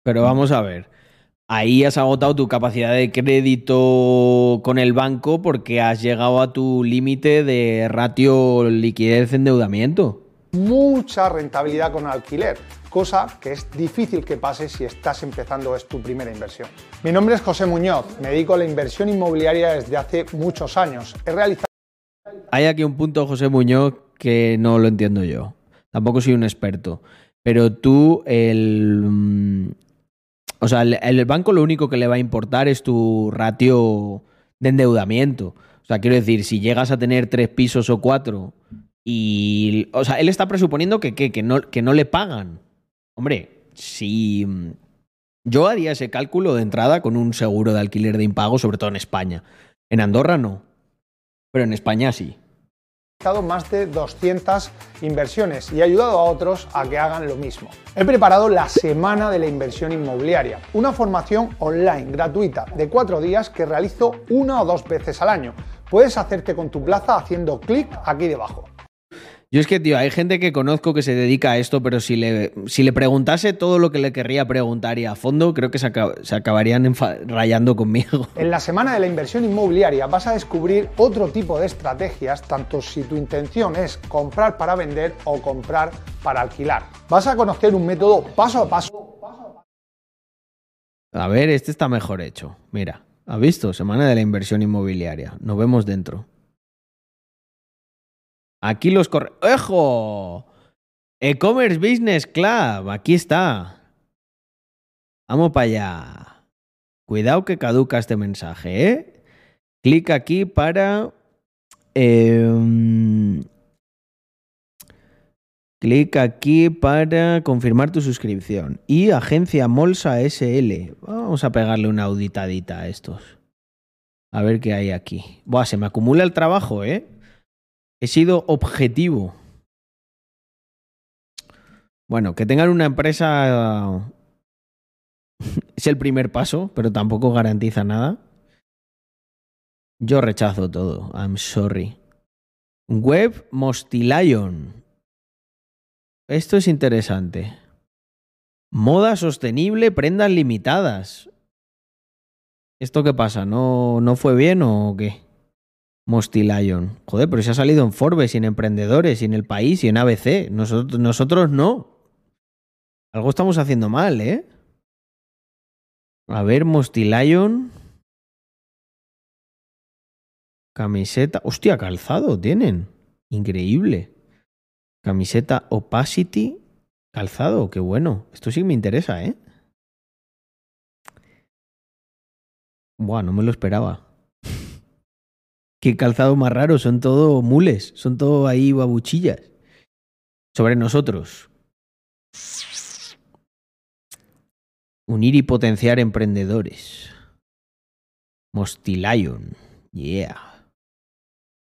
Pero vamos a ver. Ahí has agotado tu capacidad de crédito con el banco porque has llegado a tu límite de ratio liquidez-endeudamiento. mucha rentabilidad con alquiler, cosa que es difícil que pase si estás empezando es tu primera inversión. Mi nombre es José Muñoz, me dedico a la inversión inmobiliaria desde hace muchos años. He realizado Hay aquí un punto, José Muñoz, que no lo entiendo yo. Tampoco soy un experto. Pero tú, el. O sea, el, banco lo único que le va a importar es tu ratio de endeudamiento. O sea, quiero decir, si llegas a tener tres pisos o cuatro y. O sea, él está presuponiendo que, ¿qué? que, no, que no le pagan. Hombre, si. mm, Yo haría ese cálculo de entrada con un seguro de alquiler de impago, sobre todo en España. En Andorra no. Pero en España sí. Más de 200 inversiones y he ayudado a otros a que hagan lo mismo. He preparado la Semana de la Inversión Inmobiliaria, una formación online gratuita de cuatro días que realizo una o dos veces al año. Puedes hacerte con tu plaza haciendo clic aquí debajo. Yo es que, tío, hay gente que conozco que se dedica a esto, pero si le, si le preguntase todo lo que le querría preguntar y a fondo, creo que se, acab- se acabarían rayando conmigo. En la Semana de la Inversión Inmobiliaria vas a descubrir otro tipo de estrategias, tanto si tu intención es comprar para vender o comprar para alquilar. Vas a conocer un método paso a paso A ver, este está mejor hecho. Mira, ¿has visto? Semana de la inversión inmobiliaria. Nos vemos dentro. Aquí los corre... ¡Ejo! E-Commerce Business Club. Aquí está. Vamos para allá. Cuidado que caduca este mensaje, ¿eh? Clic aquí para. em, clic aquí para confirmar tu suscripción. Y agencia Molsa SL. Vamos a pegarle una auditadita a estos. A ver qué hay aquí. Buah, se me acumula el trabajo, ¿eh? He sido objetivo. Bueno, que tengan una empresa es el primer paso, pero tampoco garantiza nada. Yo rechazo todo. I'm sorry. Web Mostilion. Esto es interesante. Moda sostenible, prendas limitadas. ¿Esto qué pasa? ¿No, no fue bien o qué? Mostilion. Joder, pero se ha salido en Forbes y en Emprendedores y en El País y en ABC. Nosotros, nosotros no. Algo estamos haciendo mal, ¿eh? A ver, Mostilion. Camiseta. Hostia, calzado tienen. Increíble. Camiseta Opacity. Calzado, qué bueno. Esto sí me interesa, ¿eh? Buah, no me lo esperaba. Qué calzado más raro. Son todo mules. Son todo ahí babuchillas. Sobre nosotros. Unir y potenciar emprendedores. Mostilion. Yeah.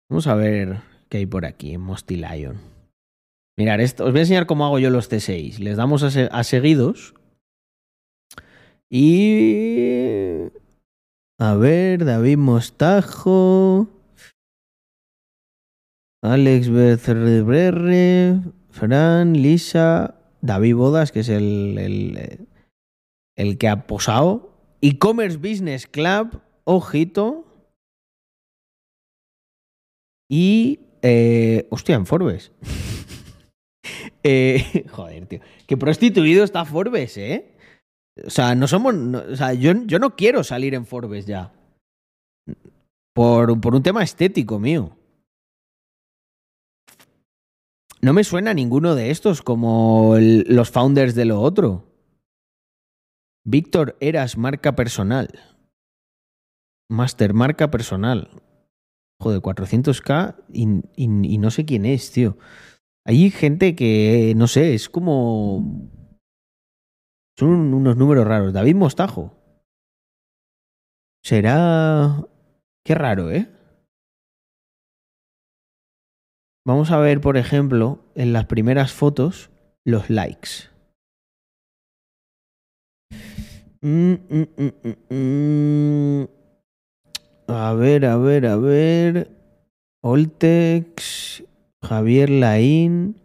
Vamos a ver qué hay por aquí en Mostilion. Mirad, esto, os voy a enseñar cómo hago yo los T6. Les damos a seguidos. Y... A ver, David Mostajo. Alex Becerre, Fran, Lisa, David Bodas, que es el, el, el que ha posado. E-Commerce Business Club, ojito. Y. eh, hostia, en Forbes. Eh, joder, tío. Qué prostituido está Forbes, ¿eh? O sea, no somos. o sea, yo, yo no quiero salir en Forbes ya. Por, por un tema estético mío. No me suena ninguno de estos como los founders de lo otro. Víctor Eras, marca personal. Master, marca personal. Joder, 400k y, y- y no sé quién es, tío. Hay gente que, no sé, es como... Son unos números raros. David Mostajo. Será... Qué raro, ¿eh? Vamos a ver, por ejemplo, en las primeras fotos, los likes. Mm, mm, mm. A ver, a ver, a ver. Oltex, Javier Laín.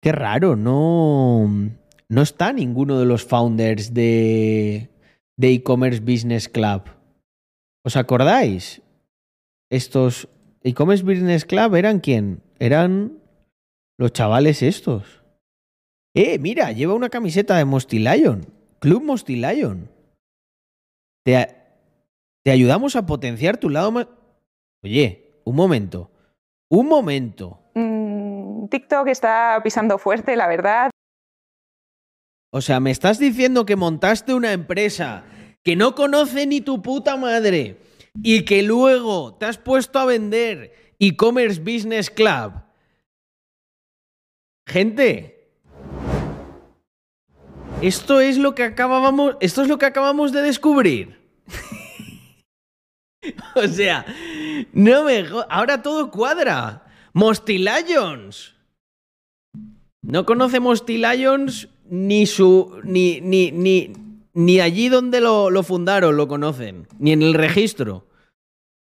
Qué raro, no. No está ninguno de los founders de de e-commerce business club. ¿Os acordáis? Estos e-commerce business club eran quién? Eran los chavales estos. Eh, mira, lleva una camiseta de Mostilion. Club Mostilion. Te, te ayudamos a potenciar tu lado más. Oye, un momento. Un momento. Mm, TikTok está pisando fuerte, la verdad. O sea, me estás diciendo que montaste una empresa que no conoce ni tu puta madre y que luego te has puesto a vender e-commerce business club. Gente, esto es lo que acabábamos, esto es lo que acabamos de descubrir. o sea, no me ahora todo cuadra. Mostilayons. No conoce Mostilayons ni su. ni. ni. ni. ni allí donde lo, lo fundaron lo conocen. Ni en el registro.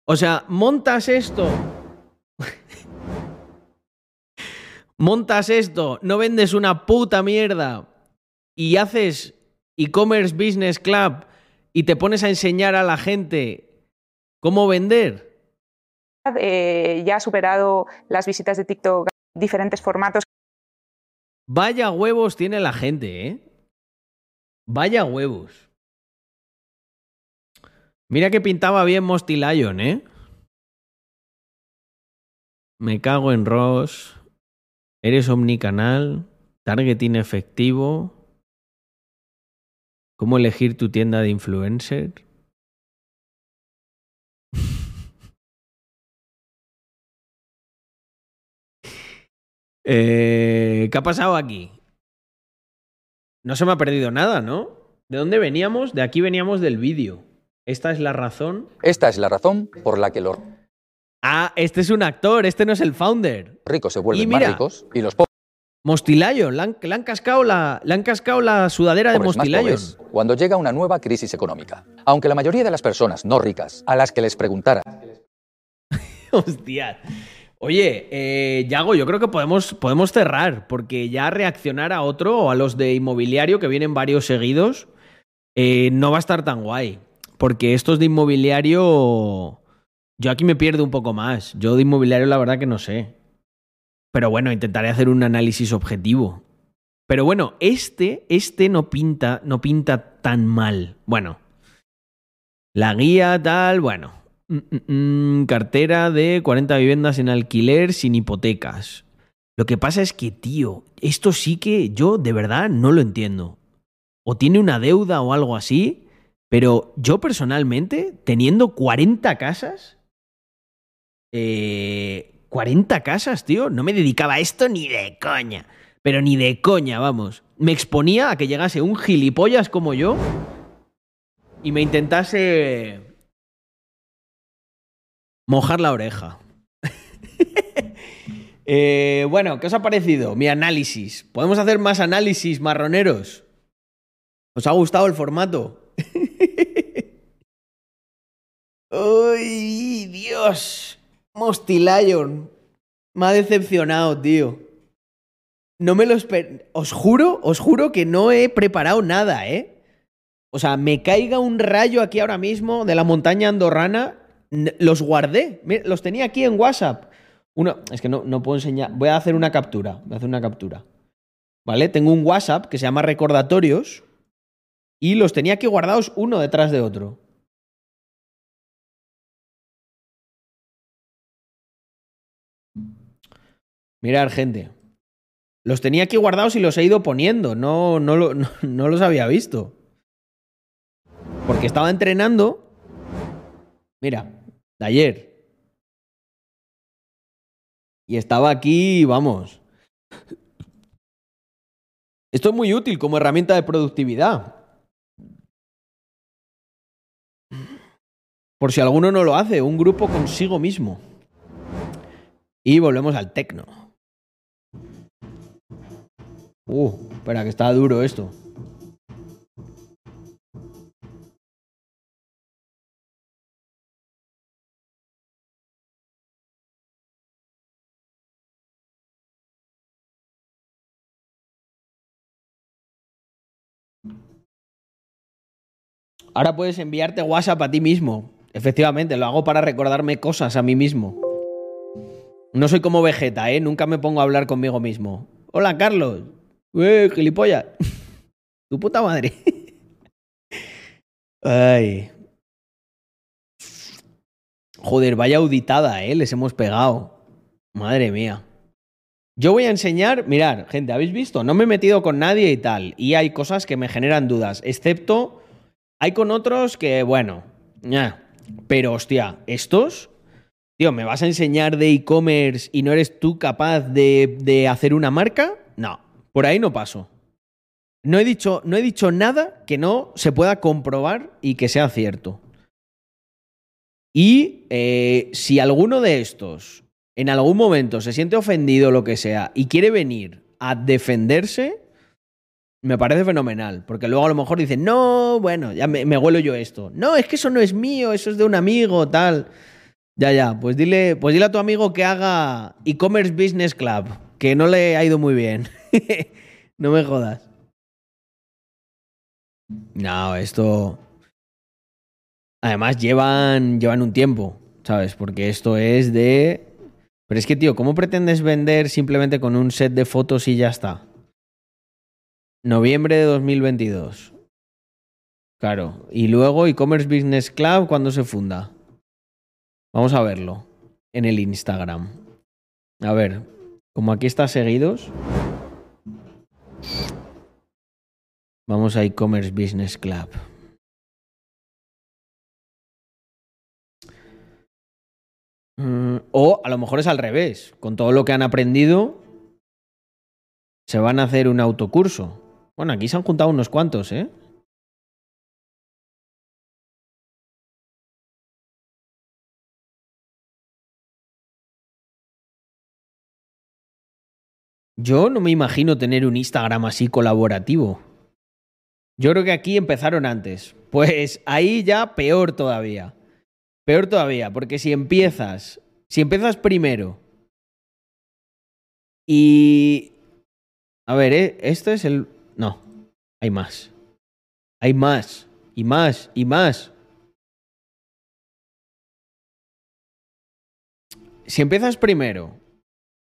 O sea, montas esto. Montas esto, no vendes una puta mierda. Y haces e-commerce business club y te pones a enseñar a la gente cómo vender. Eh, ya ha superado las visitas de TikTok diferentes formatos. Vaya huevos tiene la gente, ¿eh? Vaya huevos. Mira que pintaba bien Mosty Lion, ¿eh? Me cago en Ross. ¿Eres omnicanal? ¿Targeting efectivo? ¿Cómo elegir tu tienda de influencer? Eh, ¿Qué ha pasado aquí? No se me ha perdido nada, ¿no? ¿De dónde veníamos? De aquí veníamos del vídeo. Esta es la razón. Esta es la razón por la que lo Ah, este es un actor, este no es el founder. ricos se vuelven mira, más ricos y los pobres Mostilayo, le han, le han cascado la, le han cascado la sudadera de Mostilayo. cuando llega una nueva crisis económica. Aunque la mayoría de las personas no ricas a las que les preguntara Hostia. Oye, eh, Yago, yo creo que podemos, podemos cerrar, porque ya reaccionar a otro o a los de inmobiliario, que vienen varios seguidos, eh, no va a estar tan guay. Porque estos de inmobiliario. Yo aquí me pierdo un poco más. Yo de inmobiliario, la verdad que no sé. Pero bueno, intentaré hacer un análisis objetivo. Pero bueno, este, este no pinta, no pinta tan mal. Bueno. La guía, tal, bueno. Mm, mm, mm, cartera de 40 viviendas en alquiler sin hipotecas. Lo que pasa es que, tío, esto sí que yo de verdad no lo entiendo. O tiene una deuda o algo así, pero yo personalmente, teniendo 40 casas, eh, 40 casas, tío, no me dedicaba a esto ni de coña. Pero ni de coña, vamos. Me exponía a que llegase un gilipollas como yo y me intentase mojar la oreja. Eh, bueno, ¿qué os ha parecido mi análisis? ¿Podemos hacer más análisis marroneros? ¿Os ha gustado el formato? ¡Ay, Dios! Mosty Lion. Me ha decepcionado, tío. No me lo esper... Os juro, os juro que no he preparado nada, ¿eh? O sea, me caiga un rayo aquí ahora mismo de la montaña andorrana, los guardé. Los tenía aquí en WhatsApp. Uno, es que no, no puedo enseñar. Voy a hacer una captura. Voy a hacer una captura. ¿Vale? Tengo un WhatsApp que se llama recordatorios y los tenía aquí guardados uno detrás de otro. Mirad, gente. Los tenía aquí guardados y los he ido poniendo. No, no, no, no los había visto. Porque estaba entrenando. Mira, de ayer. Y estaba aquí, vamos. Esto es muy útil como herramienta de productividad. Por si alguno no lo hace, un grupo consigo mismo. Y volvemos al tecno. Uh, espera, que está duro esto. Ahora puedes enviarte WhatsApp a ti mismo. Efectivamente, lo hago para recordarme cosas a mí mismo. No soy como Vegeta, ¿eh? Nunca me pongo a hablar conmigo mismo. Hola, Carlos. ¡Eh, gilipollas! Tu puta madre. Ay. Joder, vaya auditada, ¿eh? Les hemos pegado. Madre mía. Yo voy a enseñar, mirad, gente, ¿habéis visto? No me he metido con nadie y tal. Y hay cosas que me generan dudas, excepto hay con otros que, bueno, ña. pero hostia, estos, tío, ¿me vas a enseñar de e-commerce y no eres tú capaz de, de hacer una marca? No, por ahí no paso. No he, dicho, no he dicho nada que no se pueda comprobar y que sea cierto. Y eh, si alguno de estos en algún momento se siente ofendido lo que sea y quiere venir a defenderse, me parece fenomenal. Porque luego a lo mejor dicen, no, bueno, ya me, me huelo yo esto. No, es que eso no es mío, eso es de un amigo, tal. Ya, ya, pues dile, pues dile a tu amigo que haga e-commerce business club, que no le ha ido muy bien. no me jodas. No, esto. Además, llevan, llevan un tiempo, ¿sabes? Porque esto es de. Pero es que, tío, ¿cómo pretendes vender simplemente con un set de fotos y ya está? Noviembre de 2022. Claro. Y luego e-commerce business club, ¿cuándo se funda? Vamos a verlo en el Instagram. A ver, como aquí está seguidos. Vamos a e-commerce business club. Mm, o a lo mejor es al revés. Con todo lo que han aprendido, se van a hacer un autocurso. Bueno, aquí se han juntado unos cuantos, ¿eh? Yo no me imagino tener un Instagram así colaborativo. Yo creo que aquí empezaron antes. Pues ahí ya peor todavía. Peor todavía, porque si empiezas, si empiezas primero y... A ver, ¿eh? esto es el... No, hay más. Hay más, y más, y más. Si empiezas primero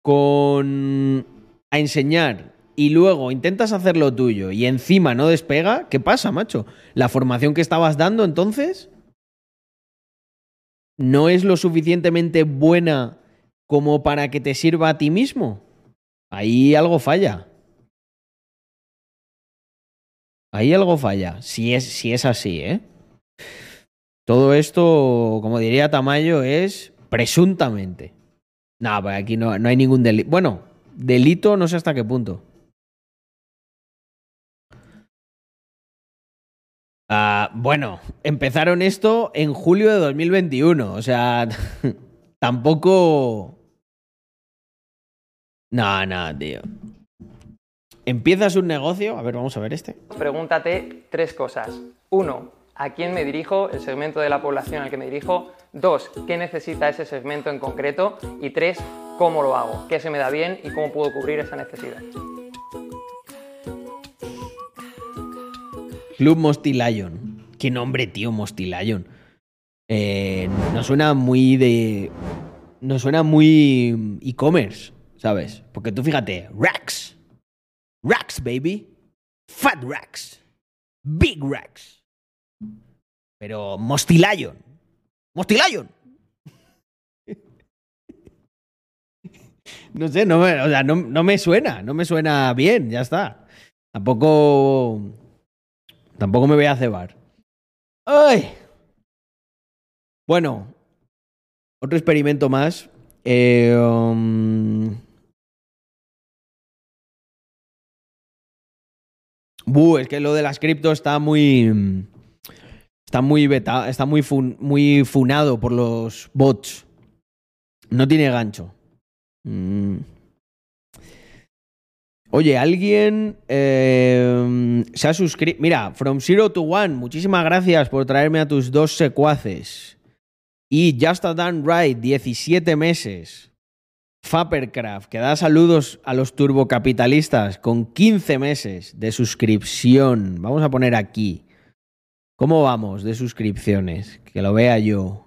con a enseñar y luego intentas hacer lo tuyo y encima no despega, ¿qué pasa, macho? ¿La formación que estabas dando entonces no es lo suficientemente buena como para que te sirva a ti mismo? Ahí algo falla. Ahí algo falla, si es, si es así, ¿eh? Todo esto, como diría Tamayo, es presuntamente. No, pues aquí no, no hay ningún delito. Bueno, delito no sé hasta qué punto. Ah, bueno, empezaron esto en julio de 2021. O sea, tampoco. No, no, tío. Empiezas un negocio. A ver, vamos a ver este. Pregúntate tres cosas. Uno, ¿a quién me dirijo? El segmento de la población al que me dirijo. Dos, ¿qué necesita ese segmento en concreto? Y tres, ¿cómo lo hago? ¿Qué se me da bien y cómo puedo cubrir esa necesidad? Club Mosty Lion. Qué nombre, tío, Mosty Lion. Eh, no suena muy de. No suena muy e-commerce, ¿sabes? Porque tú fíjate, Racks. Racks, baby. Fat Racks. Big Racks. Pero Mosty Lion. No sé, no me, o sea, no, no me suena, no me suena bien, ya está. Tampoco. Tampoco me voy a cebar. ¡Ay! Bueno, otro experimento más. Eh, um, buh, es que lo de las cripto está muy. Está muy beta, está muy, muy funado por los bots. No tiene gancho. Mm. Oye, alguien eh, se ha suscrito. Mira, From Zero to One, muchísimas gracias por traerme a tus dos secuaces. Y Just a Done Right, 17 meses. Fapercraft, que da saludos a los turbocapitalistas con 15 meses de suscripción. Vamos a poner aquí. ¿Cómo vamos de suscripciones? Que lo vea yo.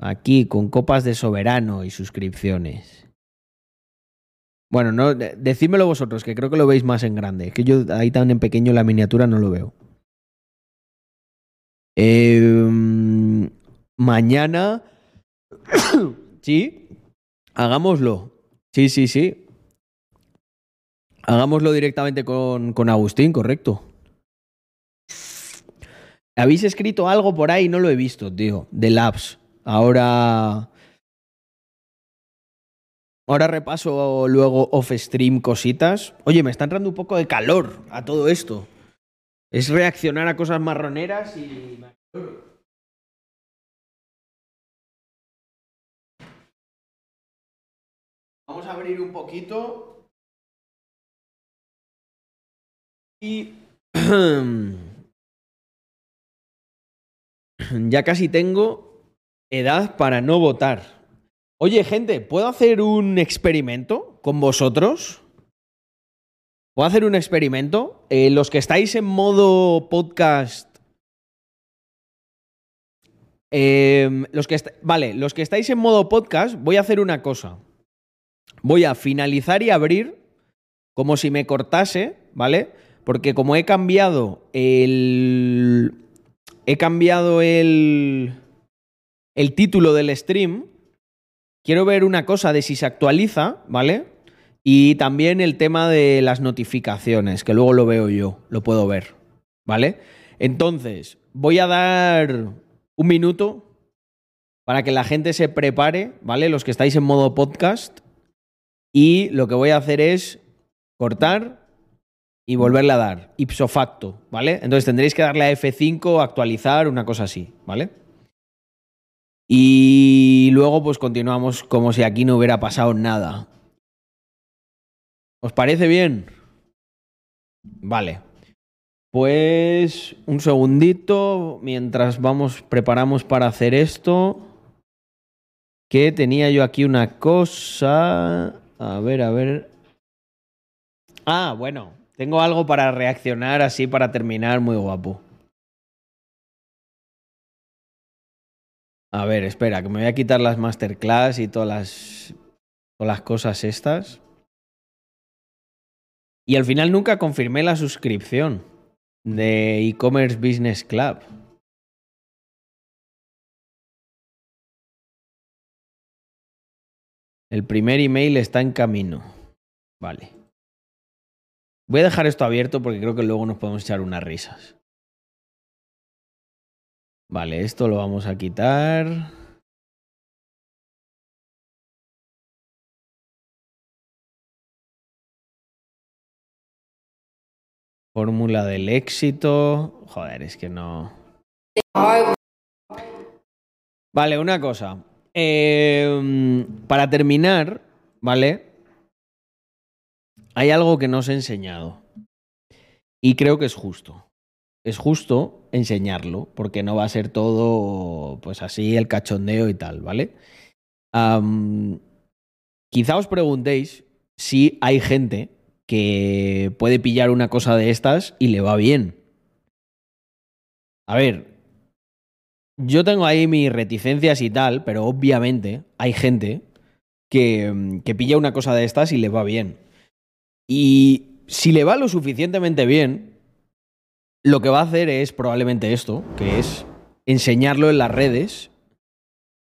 Aquí, con copas de soberano y suscripciones. Bueno, no, de- decídmelo vosotros, que creo que lo veis más en grande. Que yo ahí tan en pequeño la miniatura no lo veo. Eh, mañana. sí. Hagámoslo. Sí, sí, sí. Hagámoslo directamente con, con Agustín, correcto. ¿Habéis escrito algo por ahí? No lo he visto, tío. De Labs. Ahora. Ahora repaso luego off stream cositas. Oye, me está entrando un poco de calor a todo esto. Es reaccionar a cosas marroneras y. Vamos a abrir un poquito. Y. ya casi tengo edad para no votar. Oye, gente, ¿puedo hacer un experimento con vosotros? ¿Puedo hacer un experimento? Eh, los que estáis en modo podcast. eh, los que vale, los que estáis en modo podcast, voy a hacer una cosa. Voy a finalizar y abrir como si me cortase, ¿vale? Porque como he cambiado el. He cambiado el. El título del stream. Quiero ver una cosa de si se actualiza, ¿vale? Y también el tema de las notificaciones, que luego lo veo yo, lo puedo ver, ¿vale? Entonces, voy a dar un minuto para que la gente se prepare, ¿vale? Los que estáis en modo podcast. Y lo que voy a hacer es cortar y volverle a dar, ipso facto, ¿vale? Entonces tendréis que darle a F5, actualizar, una cosa así, ¿vale? Y luego pues continuamos como si aquí no hubiera pasado nada. ¿Os parece bien? Vale. Pues un segundito mientras vamos preparamos para hacer esto. Que tenía yo aquí una cosa. A ver, a ver. Ah, bueno, tengo algo para reaccionar así para terminar muy guapo. A ver, espera, que me voy a quitar las masterclass y todas las, todas las cosas estas. Y al final nunca confirmé la suscripción de e-commerce business club. El primer email está en camino. Vale. Voy a dejar esto abierto porque creo que luego nos podemos echar unas risas. Vale, esto lo vamos a quitar. Fórmula del éxito. Joder, es que no. Vale, una cosa. Eh, para terminar, ¿vale? Hay algo que no os he enseñado. Y creo que es justo. Es justo enseñarlo, porque no va a ser todo, pues así, el cachondeo y tal, ¿vale? Quizá os preguntéis si hay gente que puede pillar una cosa de estas y le va bien. A ver, yo tengo ahí mis reticencias y tal, pero obviamente hay gente que, que pilla una cosa de estas y le va bien. Y si le va lo suficientemente bien, lo que va a hacer es probablemente esto, que es enseñarlo en las redes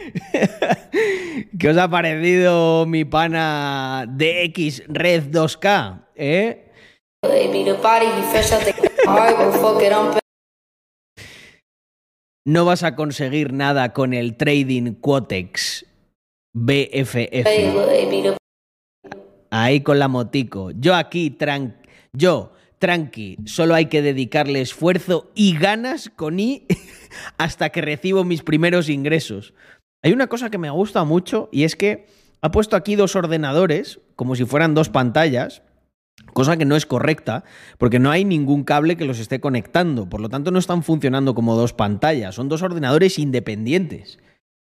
¿Qué os ha parecido mi pana DX Red 2K? ¿Eh? No vas a conseguir nada con el trading Quotex BFF. Ahí con la motico. Yo aquí, tran yo, tranqui, solo hay que dedicarle esfuerzo y ganas con I hasta que recibo mis primeros ingresos. Hay una cosa que me gusta mucho y es que ha puesto aquí dos ordenadores, como si fueran dos pantallas, cosa que no es correcta, porque no hay ningún cable que los esté conectando, por lo tanto no están funcionando como dos pantallas, son dos ordenadores independientes.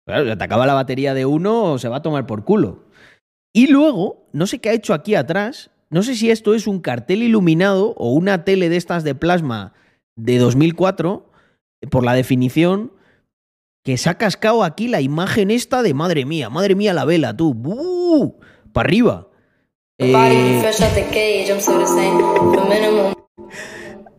Claro, si te la batería de uno, se va a tomar por culo. Y luego, no sé qué ha hecho aquí atrás, no sé si esto es un cartel iluminado o una tele de estas de plasma de 2004, por la definición, que se ha cascado aquí la imagen esta de madre mía, madre mía la vela, tú, para arriba. Eh,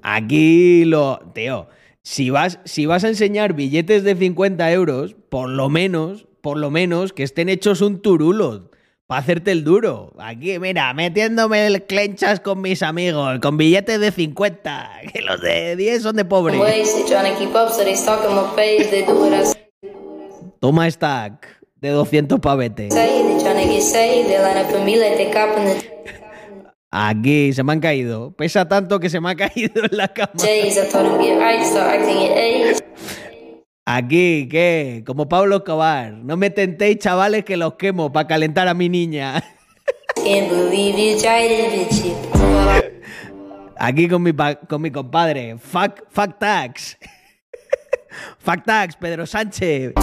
aquí lo. Tío, si vas, si vas a enseñar billetes de 50 euros, por lo menos, por lo menos, que estén hechos un turulo. Para hacerte el duro. Aquí, mira, metiéndome el clenchas con mis amigos, con billetes de 50, que los de 10 son de pobre. ways, they tryna keep up, so they stalking my page. They do what I Toma stack de 200 pavetes. say, they tryna get saved. They line up for me like they copping the Aquí se me han caído. Pesa tanto que se me ha caído en la cama. Aquí, ¿qué? Como Pablo Escobar. No me tentéis, chavales, que los quemo para calentar a mi niña. Aquí con mi, con mi compadre. Fuck, fuck tax. fuck tax, Pedro Sánchez.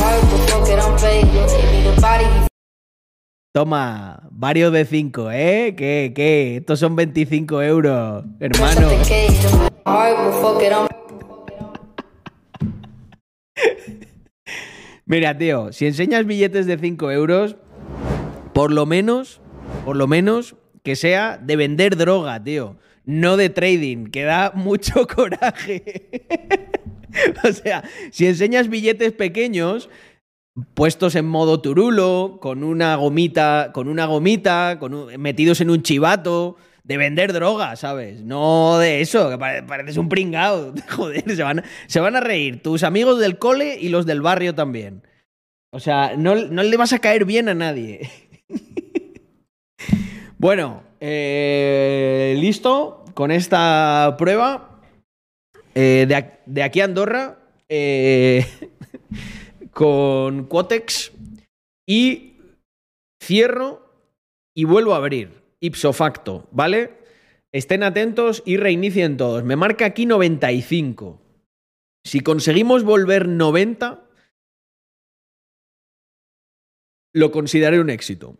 Toma, varios de 5, ¿eh? ¿Qué? ¿Qué? Estos son 25 euros, hermano. Mira, tío, si enseñas billetes de 5 euros, por lo menos, por lo menos, que sea de vender droga, tío. No de trading, que da mucho coraje. o sea, si enseñas billetes pequeños, puestos en modo turulo, con una gomita, con una gomita, con metidos en un chivato, de vender droga, ¿sabes? No de eso, que pare- pareces un pringao. Joder, se van, a- se van a reír tus amigos del cole y los del barrio también. O sea, no, no le vas a caer bien a nadie. bueno, eh, listo con esta prueba. Eh, de, de aquí a Andorra, eh, con Quotex. Y cierro y vuelvo a abrir. Ipso facto, ¿vale? Estén atentos y reinicien todos. Me marca aquí 95. Si conseguimos volver 90, lo consideraré un éxito.